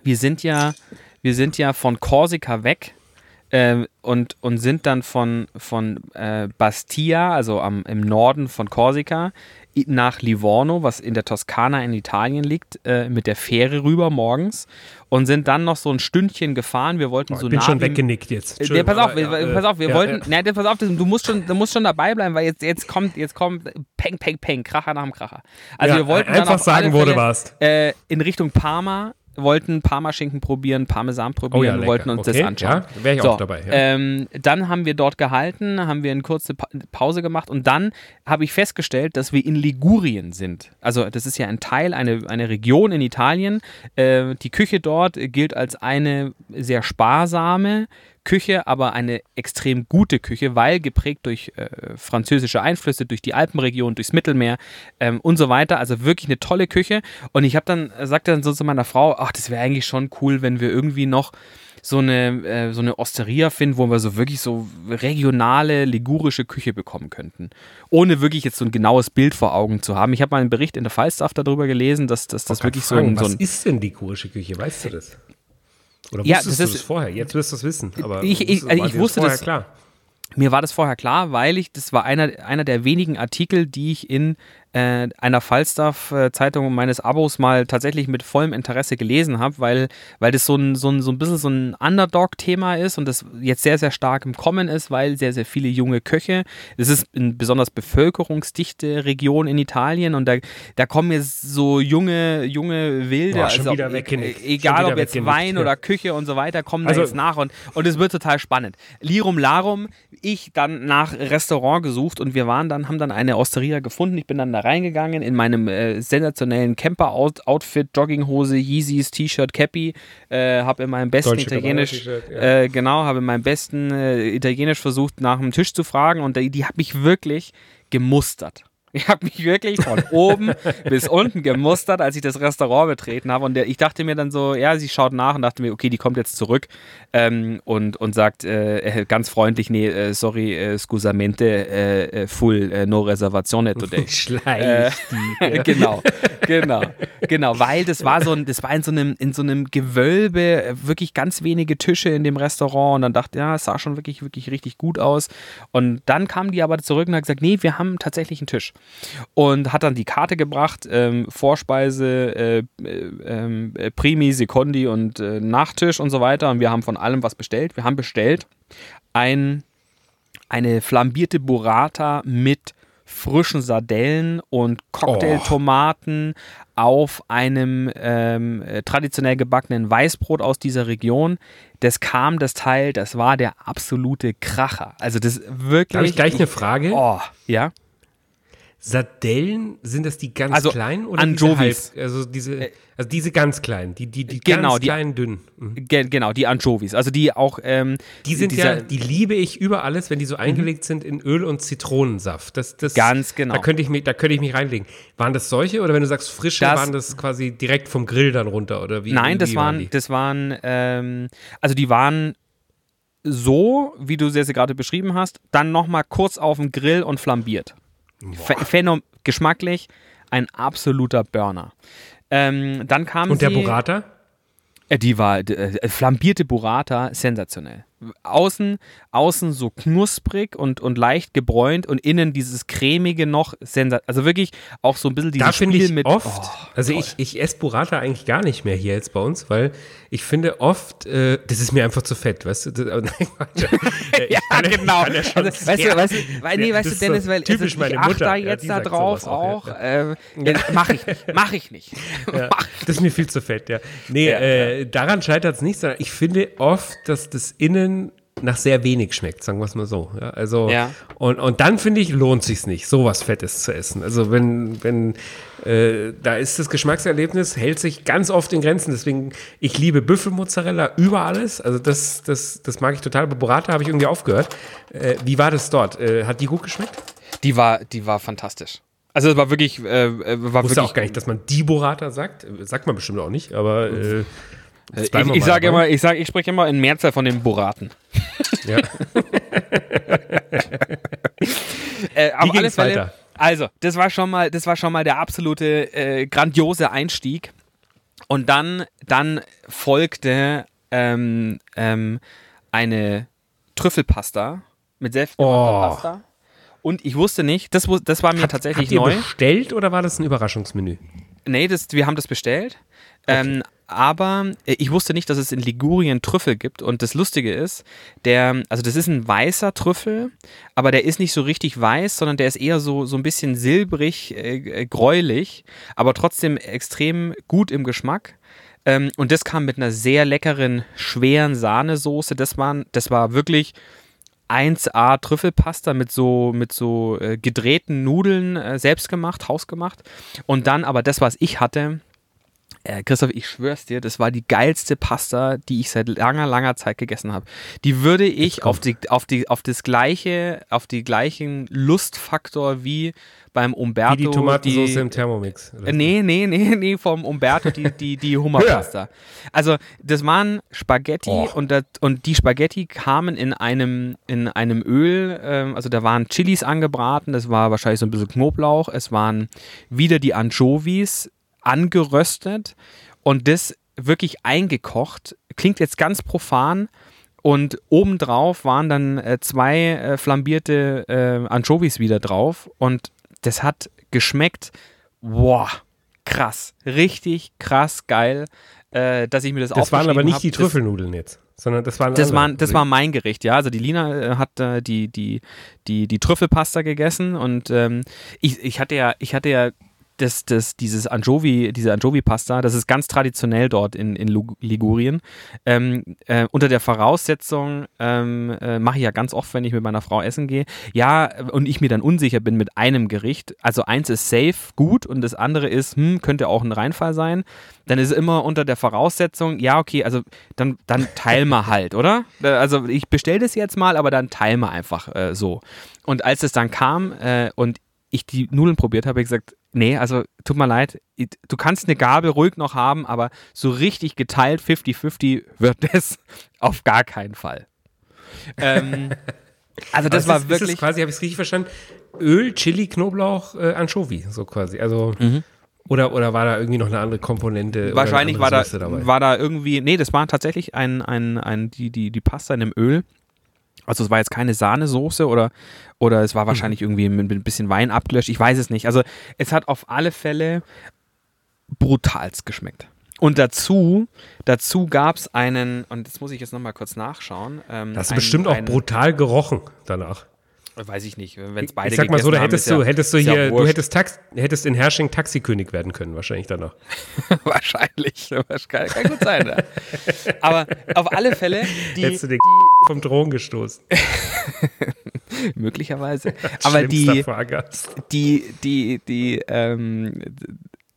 wir sind ja, wir sind ja von Korsika weg äh, und, und sind dann von, von äh, Bastia, also am, im Norden von Korsika, nach Livorno, was in der Toskana in Italien liegt, äh, mit der Fähre rüber morgens und sind dann noch so ein Stündchen gefahren. Wir wollten so ich bin nah schon wie- weggenickt jetzt. äh, Nee, pass auf, wir, ja, äh, pass auf, wir ja, wollten, ja. nee, pass auf, du musst schon, du musst schon dabei bleiben, weil jetzt, jetzt kommt, jetzt kommt Peng, Peng, Peng, Kracher nach dem Kracher. Also Ja, wir wollten einfach dann auf sagen, wo du warst. Äh, in Richtung Parma, wollten Parmaschinken probieren, Parmesan probieren, Oh ja, lecker. wollten uns Okay, das anschauen. ja, wär ich auch dabei, ja. Ähm, dann haben wir dort gehalten, haben wir eine kurze pa Pause gemacht und dann habe ich festgestellt, dass wir in Ligurien sind. Also das ist ja ein Teil, eine, eine Region in Italien. Äh, die Küche dort gilt als eine sehr sparsame Küche, aber eine extrem gute Küche, weil geprägt durch äh, französische Einflüsse, durch die Alpenregion, durchs Mittelmeer ähm, und so weiter. Also wirklich eine tolle Küche. Und ich habe dann, äh, sagte dann so zu meiner Frau, ach, das wäre eigentlich schon cool, wenn wir irgendwie noch so eine, äh, so eine Osteria finden, wo wir so wirklich so regionale, ligurische Küche bekommen könnten. Ohne wirklich jetzt so ein genaues Bild vor Augen zu haben. Ich habe mal einen Bericht in der Falstaff darüber gelesen, dass, dass das wirklich so fragen, ein, so was ein ist denn die kurische Küche? Weißt du das? Oder Ja, wusstest das du ist- das vorher? Jetzt wirst du es wissen. Aber Ich- ich- also ich wusste das- klar. Mir war das vorher klar, weil ich, das war einer, einer der wenigen Artikel, die ich in äh, einer Falstaff-Zeitung meines Abos mal tatsächlich mit vollem Interesse gelesen habe, weil, weil das so ein, so, ein, so ein bisschen so ein Underdog-Thema ist und das jetzt sehr, sehr stark im Kommen ist, weil sehr, sehr viele junge Köche, es ist eine besonders bevölkerungsdichte Region in Italien und da, da kommen jetzt so junge, junge Wilde, Boah, also wieder e- weggenickt. egal Schon ob jetzt Wein ja. oder Küche und so weiter, kommen Also- da jetzt nach und, und es wird total spannend. Lirum Larum, ich dann nach Restaurant gesucht und wir waren dann, haben dann eine Osteria gefunden. Ich bin dann da reingegangen in meinem äh, sensationellen Camper-Outfit, Jogginghose, Yeezys, T-Shirt, Cappy, äh, habe in meinem besten Gabbana Italienisch, ja. äh, genau, habe in meinem besten äh, Italienisch versucht, nach dem Tisch zu fragen und die, die hat mich wirklich gemustert. Ich habe mich wirklich von oben bis unten gemustert, als ich das Restaurant betreten habe. Und der, ich dachte mir dann so, ja, sie schaut nach und dachte mir, okay, die kommt jetzt zurück ähm, und, und sagt äh, ganz freundlich, nee, äh, sorry, äh, scusamente, äh, äh, full, äh, no reservazione today. Schleich. genau, genau, genau, weil das war so ein, das war in so einem, in so einem Gewölbe, äh, wirklich ganz wenige Tische in dem Restaurant und dann dachte, ja, es sah schon wirklich, wirklich richtig gut aus. Und dann kam die aber zurück und hat gesagt, nee, wir haben tatsächlich einen Tisch. Und hat dann die Karte gebracht, ähm, Vorspeise, äh, äh, ähm, äh, Primi, Secondi und äh, Nachtisch und so weiter. Und wir haben von allem was bestellt. Wir haben bestellt ein eine flambierte Burrata mit frischen Sardellen und Cocktailtomaten auf einem ähm, äh, traditionell gebackenen Weißbrot aus dieser Region. Das kam, das Teil, das war der absolute Kracher. Also das wirklich. Habe ich gleich eine Frage? Oh, ja. Sardellen, sind das die ganz Also, kleinen oder Anchovies. diese halb, also diese, also diese ganz kleinen, die, die, die Genau, ganz die- kleinen, dünnen. Mhm. Ge genau, die Anchovies. Also die auch. Ähm, Die sind dieser- ja, die liebe ich über alles, wenn die so eingelegt sind in Öl und Zitronensaft. Das, das, Ganz genau. Da könnte ich mich, da könnte ich mich reinlegen. Waren das solche oder wenn du sagst frische, Das- waren das quasi direkt vom Grill dann runter oder wie? Nein, das waren, die? das waren, ähm, also die waren so, wie du sie gerade beschrieben hast, dann nochmal kurz auf dem Grill und flambiert. Ph- Phänom geschmacklich ein absoluter Burner. Ähm, dann kam Und der Burrata? Äh, Die war äh, flambierte Burrata, sensationell. Außen, außen so knusprig und, und leicht gebräunt und innen dieses cremige noch, sensa also wirklich auch so ein bisschen dieses Da Spiel ich mit oft, Oh, also ich, ich esse Burrata eigentlich gar nicht mehr hier jetzt bei uns, weil ich finde oft, äh, das ist mir einfach zu fett, weißt du? Das, aber nein, Ja, kann genau. ja also, weißt, du, weißt, du, weil, nee, weißt du, Dennis, weil typisch also, meine ich achte Mutter. da Ja, jetzt die da drauf auch, auch. ja. Äh, ja, mach ich nicht. Mach ich nicht. Ja, Mach das ist mir viel zu fett, ja. Nee, Ja, äh, daran scheitert es nicht, sondern ich finde oft, dass das Innen nach sehr wenig schmeckt, sagen wir es mal so. Ja, also Ja. und, und dann finde ich, lohnt sich nicht, sowas Fettes zu essen. Also wenn, wenn äh, da ist das Geschmackserlebnis, hält sich ganz oft in Grenzen. Deswegen, ich liebe Büffelmozzarella über alles. Also das, das, das mag ich total. Bei Burrata habe ich irgendwie aufgehört. Äh, wie war das dort? Äh, hat die gut geschmeckt? Die war, die war fantastisch. Also es war wirklich, äh, äh war Wusste wirklich auch gar nicht, dass man die Burrata sagt. Sagt man bestimmt auch nicht, aber äh, ich, wir ich mal sage immer, ich sage, ich spreche immer in Mehrzahl von den Buraten. Ja. Äh, auf ging's alle Fälle, weiter? Also, das war schon mal, das war schon mal der absolute äh, grandiose Einstieg. Und dann, dann folgte ähm, ähm, eine Trüffelpasta mit selbstgemachter Oh. Pasta. Und ich wusste nicht, das, das war mir tatsächlich Habt ihr neu. bestellt oder war das ein Überraschungsmenü? Nee, das, wir haben das bestellt. Ähm, aber äh, ich wusste nicht, dass es in Ligurien Trüffel gibt. Und das Lustige ist, der, also das ist ein weißer Trüffel, aber der ist nicht so richtig weiß, sondern der ist eher so, so ein bisschen silbrig, äh, äh, gräulich, aber trotzdem extrem gut im Geschmack. Ähm, und das kam mit einer sehr leckeren, schweren Sahnesoße. Das, waren, das war wirklich 1A Trüffelpasta mit so, mit so äh, gedrehten Nudeln, selbst gemacht, hausgemacht. Und dann aber das, was ich hatte, äh, Christoph, ich schwör's dir, das war die geilste Pasta, die ich seit langer, langer Zeit gegessen habe. Die würde ich auf, die, auf, die, auf das gleiche, auf die gleichen Lustfaktor wie beim Umberto. Wie die Tomatensauce die- im Thermomix. äh, Nee, nee, nee, nee, vom Umberto die, die, die Hummerpasta. Also, das waren Spaghetti Oh. und, das, und die Spaghetti kamen in einem, in einem Öl, ähm, also da waren Chilis angebraten, das war wahrscheinlich so ein bisschen Knoblauch, es waren wieder die Anchovies angeröstet und das wirklich eingekocht. Klingt jetzt ganz profan, und obendrauf waren dann äh, zwei äh, flambierte äh, Anchovies wieder drauf. Und das hat geschmeckt. Boah, krass. Richtig krass geil, äh, dass ich mir das Das waren aber nicht hab. die Das- Trüffelnudeln jetzt, sondern das waren das, andere. war, das war mein Gericht, ja. Also die Lina äh, hat äh, die, die, die, die Trüffelpasta gegessen und ähm, ich, ich hatte ja, ich hatte ja das, das, dieses Anchovy, diese Anchovy-Pasta, das ist ganz traditionell dort in, in Ligurien. Ähm, äh, unter der Voraussetzung ähm, äh, mache ich ja ganz oft, wenn ich mit meiner Frau essen gehe, ja, und ich mir dann unsicher bin mit einem Gericht. Also eins ist safe, gut, und das andere ist, hm, könnte auch ein Reinfall sein. Dann ist immer unter der Voraussetzung, ja, okay, also dann, dann teilen wir halt, oder? Äh, Also ich bestelle das jetzt mal, aber dann teilen wir einfach äh, so. Und als es dann kam äh, und ich die Nudeln probiert habe, habe ich gesagt, nee, also tut mir leid, du kannst eine Gabel ruhig noch haben, aber so richtig geteilt 50-50 wird das auf gar keinen Fall. Ähm, also das war ist, wirklich. Ist quasi, habe ich es richtig verstanden? Öl, Chili, Knoblauch, äh, Anchovy, so quasi. Also, oder, oder war da irgendwie noch eine andere Komponente? Wahrscheinlich war da, war da irgendwie, nee, das war tatsächlich ein, ein, ein, die, die, die Pasta in einem Öl. Also es war jetzt keine Sahnesoße oder, oder es war wahrscheinlich irgendwie mit, ein bisschen Wein abgelöscht. Ich weiß es nicht. Also es hat auf alle Fälle brutalst geschmeckt. Und dazu, dazu gab es einen, und das muss ich jetzt nochmal kurz nachschauen. Ähm, Hast du ein- bestimmt auch ein- brutal gerochen danach. Weiß ich nicht, wenn es beide ich sag mal so, da haben, hättest ist du, ja- hättest du ist ja hier, du hättest, Tax, hättest in Hersching Taxikönig werden können, wahrscheinlich danach. wahrscheinlich. Das kann, gut sein. Ja. Aber auf alle Fälle, die, hättest du den vom Thron gestoßen. möglicherweise. Aber die, die, die, die, ähm,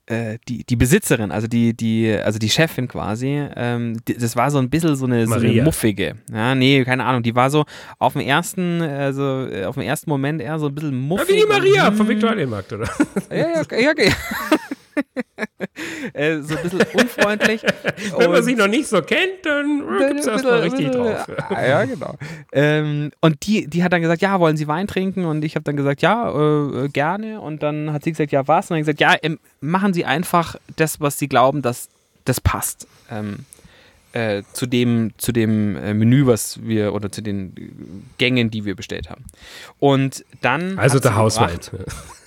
äh, die, die Besitzerin, also die, die, also die Chefin quasi, ähm, die, das war so ein bisschen so eine, so eine muffige. Ja, nee, keine Ahnung. Die war so auf dem ersten, also äh, auf dem ersten Moment eher so ein bisschen Ja, muffig. wie die Maria und, vom Viktualienmarkt, oder? Ja, ja, ja, ja. okay. äh, so ein bisschen unfreundlich. Wenn man sich noch nicht so kennt, dann äh, gibt's erstmal richtig drauf. Ah, ja, genau. ähm, und die, die hat dann gesagt, ja, wollen Sie Wein trinken? Und ich habe dann gesagt, ja, äh, gerne. Und dann hat sie gesagt, ja, was? Und dann gesagt, ja, ähm, machen Sie einfach das, was Sie glauben, dass das passt. Ähm, äh, zu dem, zu dem äh, Menü, was wir, oder zu den äh, Gängen, die wir bestellt haben. Und dann. Also der Hauswein.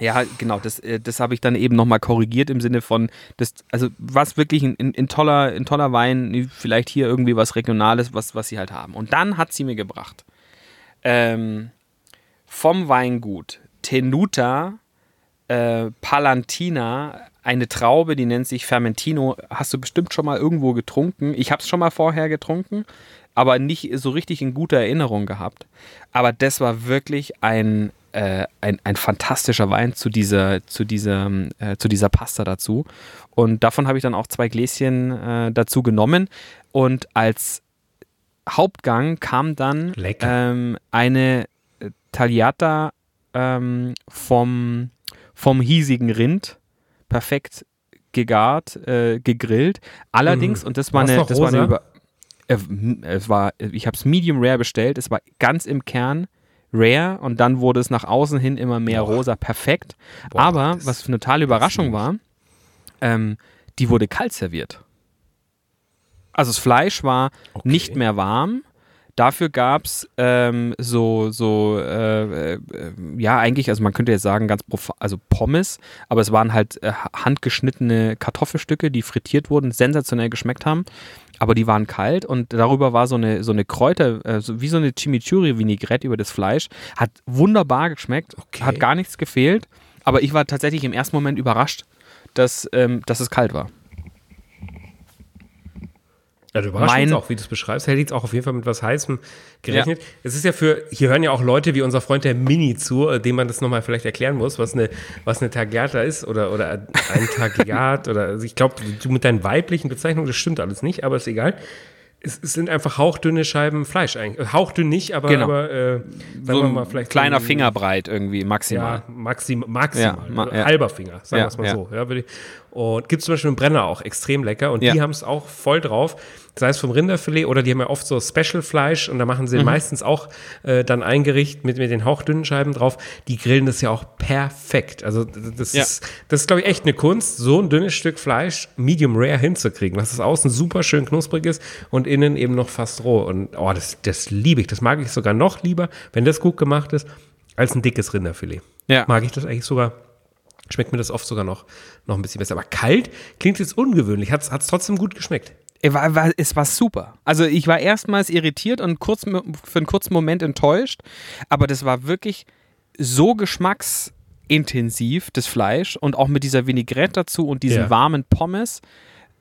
ja, genau, das, äh, das habe ich dann eben nochmal korrigiert im Sinne von, das, also was wirklich ein, ein, ein, toller, ein toller Wein, vielleicht hier irgendwie was Regionales, was, was sie halt haben. Und dann hat sie mir gebracht ähm, vom Weingut Tenuta äh, Palantina, eine Traube, die nennt sich Fermentino. Hast du bestimmt schon mal irgendwo getrunken. Ich habe es schon mal vorher getrunken, aber nicht so richtig in guter Erinnerung gehabt. Aber das war wirklich ein, äh, ein, ein fantastischer Wein zu dieser, zu, dieser, äh, zu dieser Pasta dazu. Und davon habe ich dann auch zwei Gläschen äh, dazu genommen. Und als Hauptgang kam dann ähm, eine äh, Tagliata ähm, vom, vom hiesigen Rind, perfekt gegart, äh, gegrillt. Allerdings, Mhm. und das war eine, das war eine über, äh, m- es war, ich habe es Medium Rare bestellt, es war ganz im Kern Rare und dann wurde es nach außen hin immer mehr Boah. rosa, perfekt. Boah, Aber was eine totale Überraschung war, ähm, die wurde kalt serviert. Also das Fleisch war Okay. nicht mehr warm. Dafür gab es ähm, so, so äh, äh, ja, eigentlich, also man könnte jetzt sagen, ganz profa- also Pommes, aber es waren halt äh, handgeschnittene Kartoffelstücke, die frittiert wurden, sensationell geschmeckt haben, aber die waren kalt und darüber war so eine, so eine Kräuter, äh, so, wie so eine Chimichurri-Vinaigrette über das Fleisch. Hat wunderbar geschmeckt, Okay. hat gar nichts gefehlt, aber ich war tatsächlich im ersten Moment überrascht, dass, ähm, dass es kalt war. Ja, du überraschst Mein- auch, wie du es beschreibst. Hätte jetzt auch auf jeden Fall mit was Heißem gerechnet. Es ist ja für, hier hören ja auch Leute wie unser Freund der Mini zu, äh, dem man das nochmal vielleicht erklären muss, was eine, was eine Tagliata ist oder, oder ein Tagliat oder, also ich glaube, du mit deinen weiblichen Bezeichnungen, das stimmt alles nicht, aber ist egal. Es, es sind einfach hauchdünne Scheiben Fleisch eigentlich. Äh, Hauchdünn nicht, aber, Genau. aber äh, sagen So wir mal vielleicht. kleiner Fingerbreit irgendwie maximal. Ja, maxim, maximal. Ja, ma- ja. Halber Finger, sagen Ja, wir es mal ja. so. Ja, ich- und gibt zum Beispiel einen Brenner auch extrem lecker und Ja. die haben es auch voll drauf. Sei es vom Rinderfilet oder die haben ja oft so Special-Fleisch und da machen Mhm. sie meistens auch äh, dann ein Gericht mit, mit den hauchdünnen Scheiben drauf. Die grillen das ja auch perfekt. Also das Ja. ist, das ist glaube ich echt eine Kunst, so ein dünnes Stück Fleisch medium rare hinzukriegen, was es außen super schön knusprig ist und innen eben noch fast roh. Und oh, das, das liebe ich. Das mag ich sogar noch lieber, wenn das gut gemacht ist, als ein dickes Rinderfilet Ja. mag ich das eigentlich sogar, schmeckt mir das oft sogar noch, noch ein bisschen besser. Aber kalt klingt jetzt ungewöhnlich, hat es trotzdem gut geschmeckt. Es war, war, es war super. Also ich war erstmals irritiert und kurz, für einen kurzen Moment enttäuscht, aber das war wirklich so geschmacksintensiv, das Fleisch und auch mit dieser Vinaigrette dazu und diesen Ja. warmen Pommes.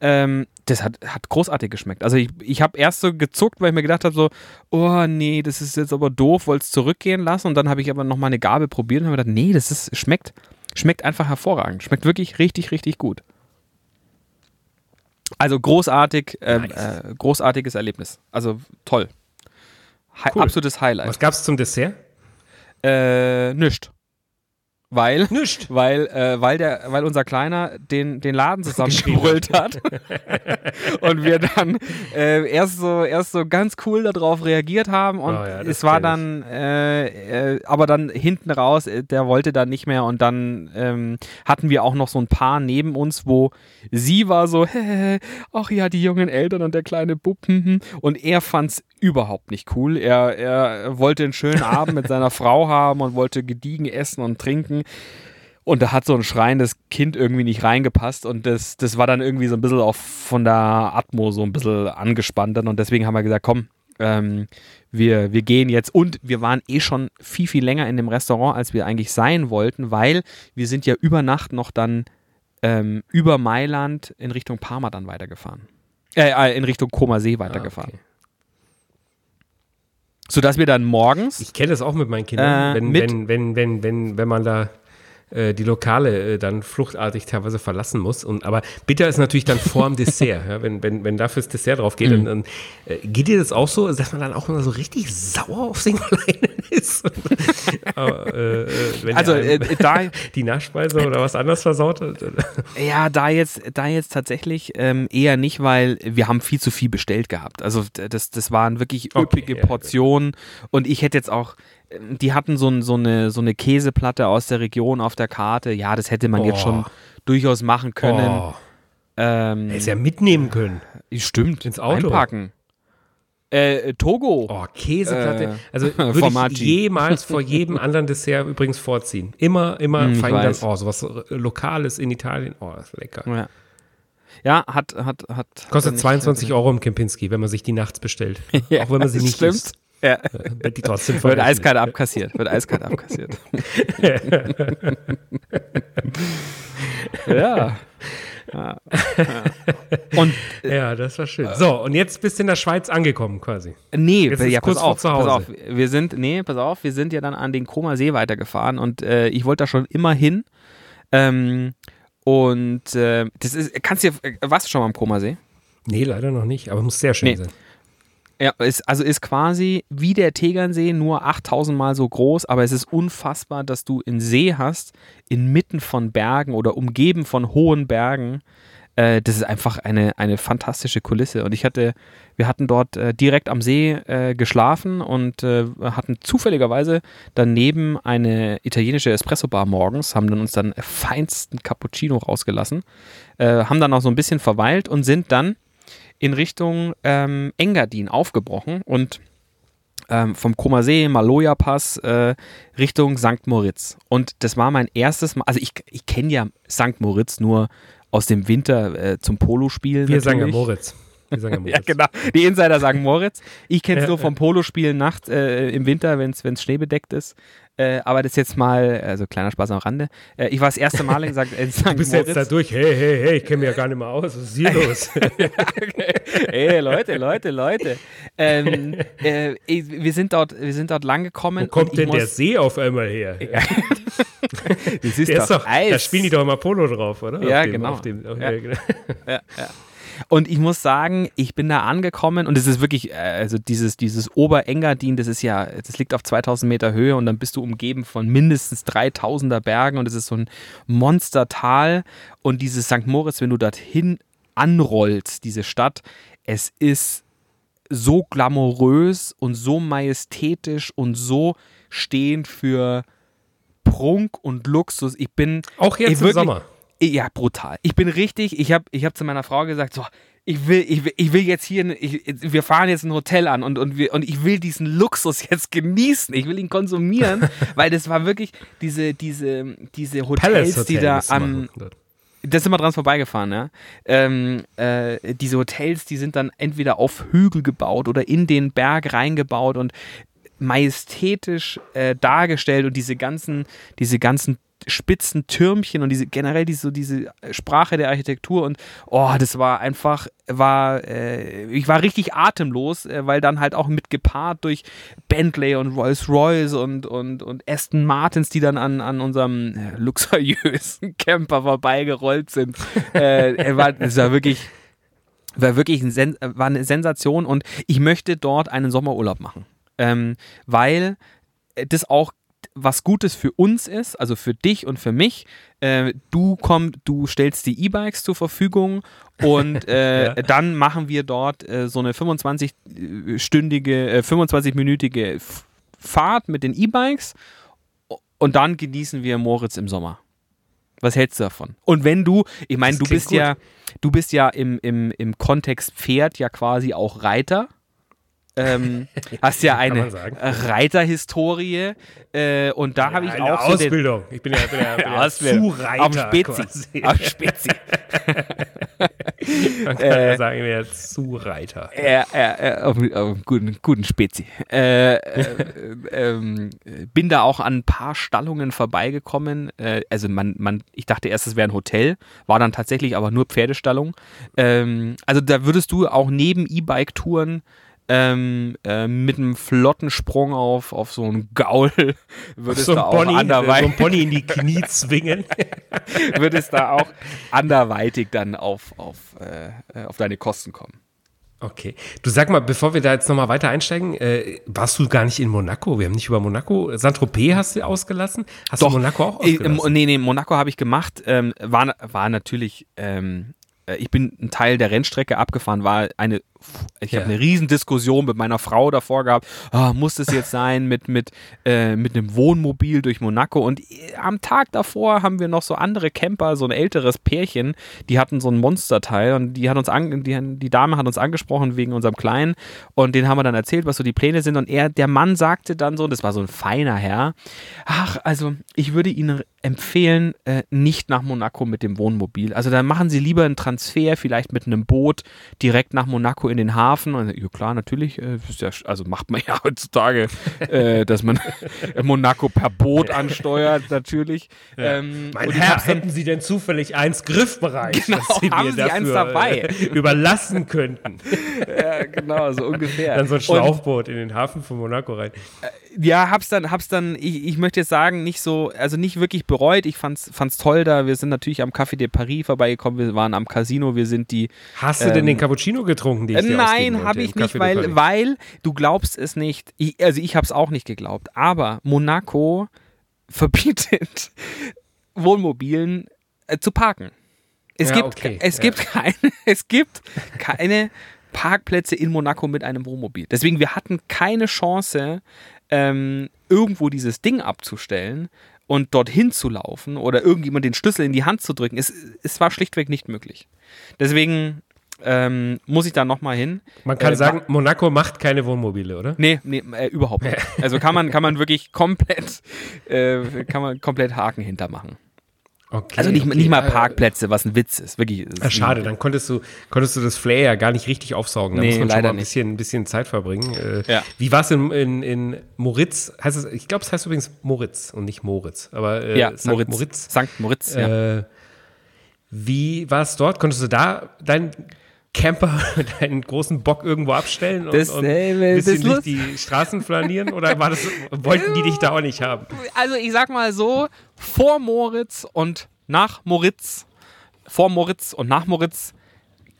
Ähm, das hat, hat großartig geschmeckt. Also ich, ich habe erst so gezuckt, weil ich mir gedacht habe, so, oh nee, das ist jetzt aber doof, wollte es zurückgehen lassen und dann habe ich aber noch mal eine Gabel probiert und habe gedacht, nee, das ist, schmeckt, schmeckt einfach hervorragend. Schmeckt wirklich richtig, richtig gut. Also großartig, ähm, Nice. äh, großartiges Erlebnis. Also toll. Hi Cool. Absolutes Highlight. Was gab es zum Dessert? Äh, nischt. Weil, Nischt. weil, äh, weil, der, weil unser Kleiner den, den Laden zusammengebrüllt hat. und wir dann äh, erst, so, erst so ganz cool darauf reagiert haben und Oh ja, es war dann, äh, äh, aber dann hinten raus, äh, der wollte dann nicht mehr und dann ähm, hatten wir auch noch so ein Paar neben uns, wo sie war so, ach ja, die jungen Eltern und der kleine Bub, hm, hm. und er fand's überhaupt nicht cool. Er, er wollte einen schönen Abend mit seiner Frau haben und wollte gediegen essen und trinken. Und da hat so ein schreiendes Kind irgendwie nicht reingepasst und das, das war dann irgendwie so ein bisschen auch von der Atmo so ein bisschen angespannt dann und deswegen haben wir gesagt, komm, ähm, wir, wir gehen jetzt und wir waren eh schon viel, viel länger in dem Restaurant, als wir eigentlich sein wollten, weil wir sind ja über Nacht noch dann ähm, über Mailand in Richtung Parma dann weitergefahren. Äh, äh, in Richtung Koma See weitergefahren. Ah, okay. Sodass wir dann morgens Ich kenne das auch mit meinen Kindern, Äh, wenn, wenn, wenn, wenn, wenn, wenn man da die Lokale äh, dann fluchtartig teilweise verlassen muss. Und, aber bitter ist natürlich dann vor dem Dessert. Ja? Wenn, wenn, wenn dafür das Dessert drauf Mhm. geht, dann, dann äh, geht dir das auch so, dass man dann auch immer so richtig sauer auf Singleinen ist? aber, äh, äh, Also, äh, da- die Nachspeise oder was anderes versaut. Ja, da jetzt, da jetzt tatsächlich ähm, eher nicht, weil wir haben viel zu viel bestellt gehabt. Also das, das waren wirklich Okay, üppige ja, Portionen und ich hätte jetzt auch, die hatten so, ein, so, eine, so eine Käseplatte aus der Region auf der Karte. Ja, das hätte man jetzt Oh. schon durchaus machen können. Oh, Ähm, hätte ja mitnehmen können. stimmt. ins Auto. Einpacken. Äh, Togo. Oh, Käseplatte. Äh, also würde ich Formaggi. jemals vor jedem anderen Dessert übrigens vorziehen. Immer, immer Hm, ich fein dann, oh, sowas äh, Lokales in Italien. Oh, das ist lecker. Ja. Ja, hat, hat, hat. Kostet nicht- 22 Euro im Kempinski, wenn man sich die nachts bestellt. Ja, Auch wenn man sie nicht stimmt. isst. Ja. Wird die trotzdem Wird eiskalt abkassiert. Wird eiskalt abkassiert. ja. ja. Und Ja, das war schön. So, und jetzt bist du in der Schweiz angekommen quasi. nee, Jetzt ja, kurz pass auf, pass auf. Wir sind, nee, pass auf, wir sind ja dann an den Koma See weitergefahren und äh, ich wollte da schon immer hin. Ähm, und äh, das ist, kannst du äh, warst du schon mal am Koma See? Nee, leider noch nicht, aber muss sehr schön Nee. sein. Ja, ist, also ist quasi wie der Tegernsee, nur 8000 Mal so groß, aber es ist unfassbar, dass du einen See hast, inmitten von Bergen oder umgeben von hohen Bergen. Äh, das ist einfach eine, eine fantastische Kulisse. Und ich hatte, wir hatten dort äh, direkt am See äh, geschlafen und äh, hatten zufälligerweise daneben eine italienische Espresso-Bar morgens, haben dann uns dann feinsten Cappuccino rausgelassen, äh, haben dann auch so ein bisschen verweilt und sind dann in Richtung ähm, Engadin aufgebrochen und ähm, vom Koma See, Maloja Pass äh, Richtung St. Moritz. Und das war mein erstes Mal, also ich, ich kenne ja St. Moritz nur aus dem Winter äh, zum Polospielen. Wir sagen ja Moritz. Wir sagen ja, Moritz. ja, genau. Die Insider sagen Moritz. Ich kenne es nur vom Polospielen nachts äh, im Winter, wenn es schneebedeckt ist. Äh, aber das jetzt mal, also kleiner Spaß am Rande. Äh, ich war das erste Mal in St. St. Du bist Moritz. jetzt da durch. Hey, hey, hey, ich kenne mich ja gar nicht mehr aus. Was ist hier los? Hey, Leute, Leute, Leute. Ähm, äh, wir, sind dort, wir sind dort lang gekommen. Wo kommt denn der See auf einmal her? Das ist Der doch ist doch, da spielen die doch immer Polo drauf, oder? Ja, auf dem, genau. Auf dem, auf, Ja. ja. genau. Und ich muss sagen, ich bin da angekommen und es ist wirklich, äh, also dieses, dieses Oberengadin, das ist ja, das liegt auf 2000 Meter Höhe und dann bist du umgeben von mindestens 3000er Bergen und es ist so ein Monstertal und dieses St. Moritz, wenn du dorthin anrollst, diese Stadt, es ist so glamourös und so majestätisch und so stehend für Prunk und Luxus. Ich bin Auch jetzt Ey, im wirklich? Sommer. Ja, brutal. Ich bin richtig, ich habe ich hab zu meiner Frau gesagt, so, ich will, ich will, ich will jetzt hier, ich, wir fahren jetzt ein Hotel an und, und, wir, und ich will diesen Luxus jetzt genießen. Ich will ihn konsumieren, weil das war wirklich diese, diese, diese Hotels, Palace die Hotel da am, machen dort. da sind wir dran vorbeigefahren, ja. Ähm, äh, diese Hotels, die sind dann entweder auf Hügel gebaut oder in den Berg reingebaut und majestätisch äh, dargestellt und diese ganzen, diese ganzen spitzen Türmchen und diese generell diese, so diese Sprache der Architektur und oh, das war einfach, war, äh, ich war richtig atemlos, äh, weil dann halt auch mit gepaart durch Bentley und Rolls Royce und, und, und Aston Martins, die dann an, an unserem äh, luxuriösen Camper vorbeigerollt sind. äh, war, es war wirklich, war wirklich ein Sen war eine Sensation und ich möchte dort einen Sommerurlaub machen. Ähm, weil äh, das auch was Gutes für uns ist, also für dich und für mich. Äh, du komm, du stellst die E-Bikes zur Verfügung und äh, Ja. dann machen wir dort äh, so eine 25-stündige, äh, 25-minütige F- Fahrt mit den E-Bikes und dann genießen wir Moritz im Sommer. Was hältst du davon? Und wenn du, ich meine, du bist ja, du bist ja im, im, im Kontext Pferd ja quasi auch Reiter. Ähm, hast ja eine. Reiterhistorie äh, und da habe ich Eine auch so Ausbildung. ich bin ja, bin ja, bin ja Ausbildung. Zureiter Auf dem Spezi. dem Spezi. Man kann ja sagen, ich bin ja Zureiter. äh, äh, äh, auf, auf einem guten, guten Spezi. Äh, äh, ähm, bin da auch an ein paar Stallungen vorbeigekommen. Äh, also man, man, ich dachte erst, es wäre ein Hotel, war dann tatsächlich aber nur Pferdestallung. Ähm, also da würdest du auch neben E-Bike-Touren ähm, äh, mit einem flotten Sprung auf, auf so einen Gaul würdest So du ein, auch Pony, so anderweitig ein Pony in die Knie zwingen. wird es da auch anderweitig dann auf, auf, äh, auf deine Kosten kommen. Okay. Du sag mal, bevor wir da jetzt nochmal weiter einsteigen, äh, warst du gar nicht in Monaco? Wir haben nicht über Monaco. Saint-Tropez hast du ausgelassen? Hast du Monaco auch Äh, ausgelassen? ähm, nee, nee, Monaco habe ich gemacht. Ähm, war, war natürlich, ähm, äh, ich bin einen Teil der Rennstrecke abgefahren, war eine, ich Ja. habe eine Riesendiskussion mit meiner Frau davor gehabt, ah, muss das jetzt sein mit, mit, äh, mit einem Wohnmobil durch Monaco und äh, am Tag davor haben wir noch so andere Camper, so ein älteres Pärchen, die hatten so ein Monsterteil und die hat uns an, die, die Dame hat uns angesprochen wegen unserem Kleinen und den haben wir dann erzählt, was so die Pläne sind und er, der Mann sagte dann so, das war so ein feiner Herr, ach, also ich würde Ihnen empfehlen, äh, nicht nach Monaco mit dem Wohnmobil. Also dann machen Sie lieber einen Transfer, vielleicht mit einem Boot direkt nach Monaco in den Hafen. Und, ja klar, natürlich, äh, ja, also macht man ja heutzutage, äh, dass man Monaco per Boot ansteuert, natürlich. Ähm, Mein und Herr, dann- hätten Sie denn zufällig eins griffbereit, Genau, das Sie haben mir Sie eins dabei? äh, überlassen könnten? ja, genau, so ungefähr. Dann so ein Und- Schlauchboot in den Hafen von Monaco rein. Ja, hab's dann, hab's dann, ich, ich möchte jetzt sagen, nicht so, also nicht wirklich bereut. Ich fand's, fand's toll da. Wir sind natürlich am Café de Paris vorbeigekommen, wir waren am Casino, wir sind die. Hast du denn den Cappuccino getrunken, den ich dir Nein, habe ich nicht, weil, weil du glaubst es nicht. Ich, also ich hab's auch nicht geglaubt. Aber Monaco verbietet Wohnmobilen äh, zu parken. Es Ja, gibt, okay, es ja. gibt keine, es gibt keine Parkplätze in Monaco mit einem Wohnmobil. Deswegen, wir hatten keine Chance, ähm, irgendwo dieses Ding abzustellen und dorthin zu laufen oder irgendjemand den Schlüssel in die Hand zu drücken. Es, es war schlichtweg nicht möglich. Deswegen ähm, muss ich da nochmal hin. Man kann Äh, sagen, Monaco macht keine Wohnmobile, oder? Nee, nee, äh, überhaupt nicht. Also kann man, kann man wirklich komplett, äh, kann man komplett Haken hintermachen. Okay, Also nicht, okay. nicht mal Parkplätze, was ein Witz ist. Wirklich. ist Ah, schade, ein- dann konntest du, konntest du das Flair ja gar nicht richtig aufsaugen. Da Nee, muss man schon leider mal ein bisschen, ein bisschen Zeit verbringen. Äh, Ja. Wie war es in, in, in Moritz? Heißt es, ich glaube, es heißt übrigens Moritz und nicht Moritz. Aber äh, Ja, St. Moritz. Moritz. St. Moritz, ja. Äh, wie war es dort? Konntest du da deinen Camper, deinen großen Bock irgendwo abstellen und, Das, und ein bisschen durch die Straßen flanieren? Oder war das, wollten die dich da auch nicht haben? Also ich sag mal so, vor Moritz und nach Moritz, vor Moritz und nach Moritz,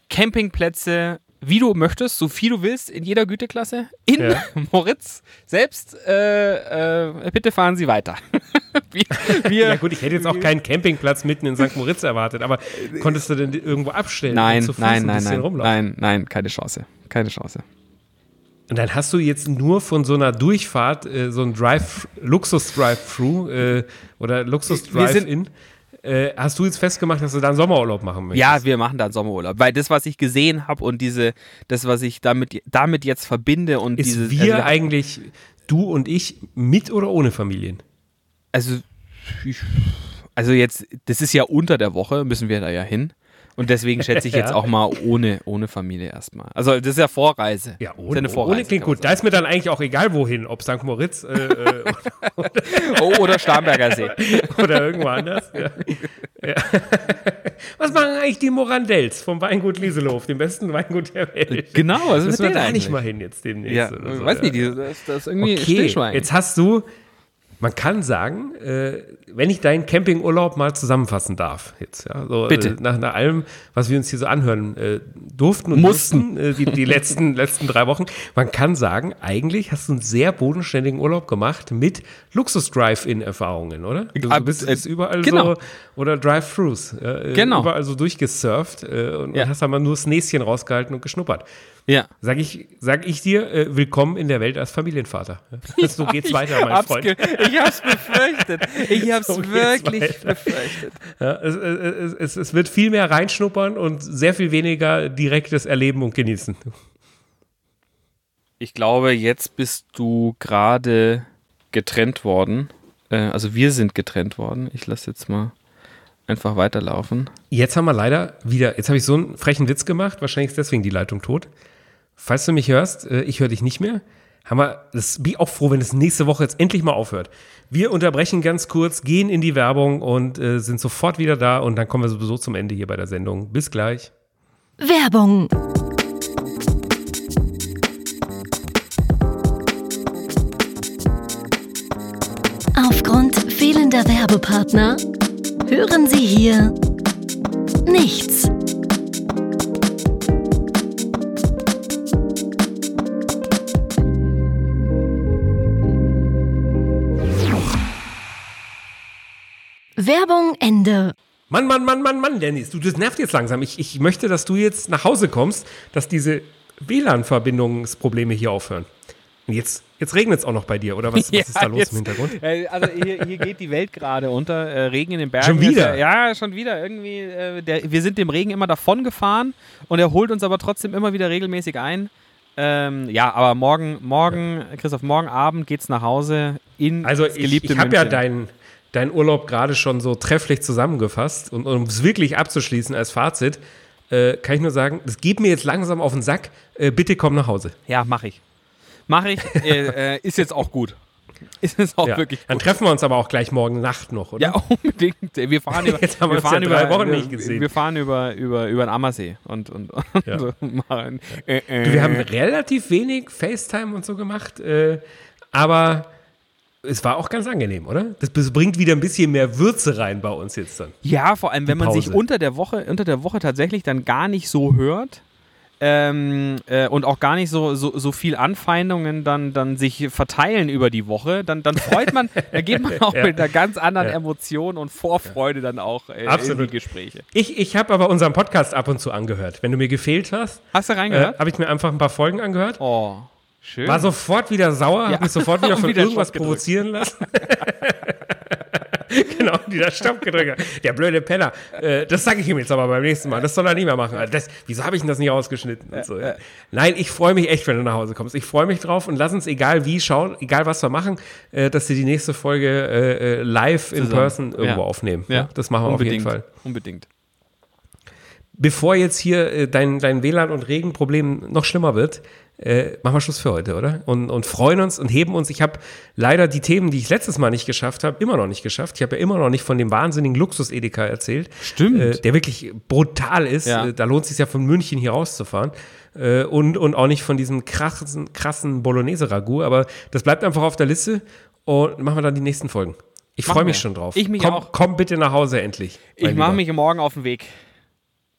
Campingplätze, wie du möchtest, so viel du willst, in jeder Güteklasse. In Ja. Moritz selbst, äh, äh, bitte fahren Sie weiter. wir, wir, Ja gut, ich hätte jetzt auch keinen Campingplatz mitten in St. Moritz erwartet, aber konntest du denn irgendwo abstellen? Nein, nein, ein nein, bisschen nein, rumlaufen? nein, nein, keine Chance. Keine Chance. Und dann hast du jetzt nur von so einer Durchfahrt äh, so ein Drive, Luxus-Drive-Thru äh, oder Luxus-Drive-In. Äh, hast du jetzt festgemacht, dass du da einen Sommerurlaub machen möchtest? Ja, wir machen dann Sommerurlaub, weil das, was ich gesehen habe und diese, das, was ich damit, damit jetzt verbinde und Ist diese, wir also, eigentlich, du und ich, mit oder ohne Familien? Also, also jetzt, das ist ja unter der Woche, müssen wir da ja hin. Und deswegen schätze ich jetzt Ja. auch mal ohne, ohne Familie erstmal. Also das ist ja Vorreise. Ja, Das ist ja ohne, eine Vorreise, ohne klingt gut. Da ist mir dann eigentlich auch egal wohin, ob St. Moritz äh, äh, sagen. Oh, oder Starnberger See. oder irgendwo anders. Ja. Ja. Was machen eigentlich die Morandells vom Weingut Lieselof, dem besten Weingut der Welt? Genau, ist Müssen wir da nicht eigentlich? mal hin jetzt demnächst. Ja, oder so, weiß nicht, das, das ist irgendwie Okay, jetzt hast du, man kann sagen, äh, wenn ich deinen Campingurlaub mal zusammenfassen darf, jetzt, ja, so, Bitte. Äh, nach, nach allem, was wir uns hier so anhören äh, durften und Mussten. mussten, äh, die, die letzten, letzten drei Wochen, man kann sagen, eigentlich hast du einen sehr bodenständigen Urlaub gemacht mit Luxus-Drive-In-Erfahrungen, oder? Du Ah, bist, äh, bist überall genau. so, oder Drive-Thrus, äh, Genau. überall so durchgesurft äh, und, Ja. und hast da mal nur das Näschen rausgehalten und geschnuppert. Ja. Sag ich, sag ich dir, äh, willkommen in der Welt als Familienvater. Ja, so geht's weiter, mein Freund. ge- Ich hab's befürchtet. Ich hab's So wirklich weiter. befürchtet. Ja, es, es, es, es wird viel mehr reinschnuppern und sehr viel weniger direktes Erleben und Genießen. Ich glaube, jetzt bist du gerade getrennt worden. Äh, also wir sind getrennt worden. Ich lasse jetzt mal einfach weiterlaufen. Jetzt haben wir leider wieder, jetzt habe ich so einen frechen Witz gemacht, wahrscheinlich ist deswegen die Leitung tot. Falls du mich hörst, äh, ich höre dich nicht mehr. Haben wir, das bin ich auch froh, wenn es nächste Woche jetzt endlich mal aufhört. Wir unterbrechen ganz kurz, gehen in die Werbung und äh, sind sofort wieder da und dann kommen wir sowieso zum Ende hier bei der Sendung. Bis gleich. Werbung. Aufgrund fehlender Werbepartner hören Sie hier nichts. Werbung Ende. Mann, Mann, Mann, Mann, Mann, Dennis, du, das nervt jetzt langsam. Ich, ich möchte, dass du jetzt nach Hause kommst, dass diese WLAN-Verbindungsprobleme hier aufhören. Und jetzt, jetzt regnet es auch noch bei dir, oder was, was ist da los jetzt- im Hintergrund? Äh, also hier, hier geht die Welt gerade unter. Äh, Regen in den Bergen. Schon wieder? Ist, ja, ja, schon wieder. Irgendwie, äh, der, wir sind dem Regen immer davon gefahren und er holt uns aber trotzdem immer wieder regelmäßig ein. Ähm, ja, aber morgen, morgen, Christoph, morgen Abend geht's nach Hause in Also das ich, geliebte ich habe ja München. Deinen dein Urlaub gerade schon so trefflich zusammengefasst und um es wirklich abzuschließen als Fazit, äh, kann ich nur sagen, es geht mir jetzt langsam auf den Sack, äh, bitte komm nach Hause. Ja, mache ich. Mache ich. äh, äh, ist jetzt auch gut. Ist jetzt auch Ja. wirklich Dann gut. treffen wir uns aber auch gleich morgen Nacht noch, oder? Ja, unbedingt. Wir fahren über, Jetzt haben wir uns fahren ja drei über, Wochen wir, nicht gesehen. Wir fahren über, über, über den Ammersee und, und, und Ja. so machen. Äh, äh. Du, wir haben relativ wenig FaceTime und so gemacht, äh, aber es war auch ganz angenehm, oder? Das bringt wieder ein bisschen mehr Würze rein bei uns jetzt dann. Ja, vor allem, wenn man sich unter der Woche, unter der Woche tatsächlich dann gar nicht so hört. Ähm, äh, und auch gar nicht so, so, so viel Anfeindungen dann, dann sich verteilen über die Woche, dann, dann freut man, da geht man auch ja. mit einer ganz anderen ja. Emotion und Vorfreude dann auch äh, in die Gespräche. Ich, ich habe aber unseren Podcast ab und zu angehört. Wenn du mir gefehlt hast, hast du reingehört? Äh, habe ich mir einfach ein paar Folgen angehört. Oh. Schön. War sofort wieder sauer, ja. hat mich sofort wieder von wieder irgendwas provozieren lassen. genau, dieser Stoppgedrücker. Der blöde Penner. Äh, das sage ich ihm jetzt aber beim nächsten Mal. Das soll er nicht mehr machen. Das, wieso habe ich denn das nicht ausgeschnitten? Und so, ja. Nein, ich freue mich echt, wenn du nach Hause kommst. Ich freue mich drauf und lass uns, egal wie, schauen, egal was wir machen, äh, dass wir die nächste Folge äh, äh live in person irgendwo aufnehmen. Ja. Das machen wir Unbedingt. auf jeden Fall. Unbedingt bevor jetzt hier äh, dein, dein WLAN- und Regenproblem noch schlimmer wird, äh, machen wir Schluss für heute, oder? Und, und freuen uns und heben uns. Ich habe leider die Themen, die ich letztes Mal nicht geschafft habe, immer noch nicht geschafft. Ich habe ja immer noch nicht von dem wahnsinnigen Luxus-Edeka erzählt. Stimmt. Äh, der wirklich brutal ist. Ja. Äh, da lohnt es sich ja von München hier rauszufahren. Äh, und, und auch nicht von diesem krassen, krassen Bolognese-Ragout. Aber das bleibt einfach auf der Liste und machen wir dann die nächsten Folgen. Ich freue mich schon drauf. Ich mich komm, auch. Komm bitte nach Hause endlich. Ich mache mich morgen auf den Weg.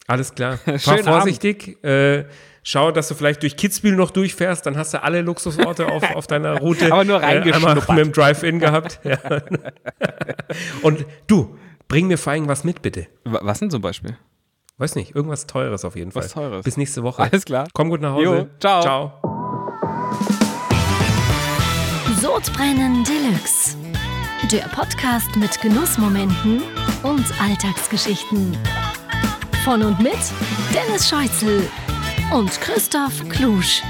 Alles klar. Fahr vorsichtig. Äh, schau, dass du vielleicht durch Kitzbühel noch durchfährst, dann hast du alle Luxusorte auf, auf deiner Route. Aber nur reingeschnuppert. Äh, mit dem Drive-In gehabt. Ja. Und du, bring mir vor allem was mit, bitte. Was denn zum Beispiel? Weiß nicht, irgendwas Teures auf jeden Fall. Was Teures. Bis nächste Woche. Alles klar. Komm gut nach Hause. Jo, ciao. Ciao. Sodbrennen Deluxe. Der Podcast mit Genussmomenten und Alltagsgeschichten. Von und mit Dennis Scheuzel und Christoph Klusch.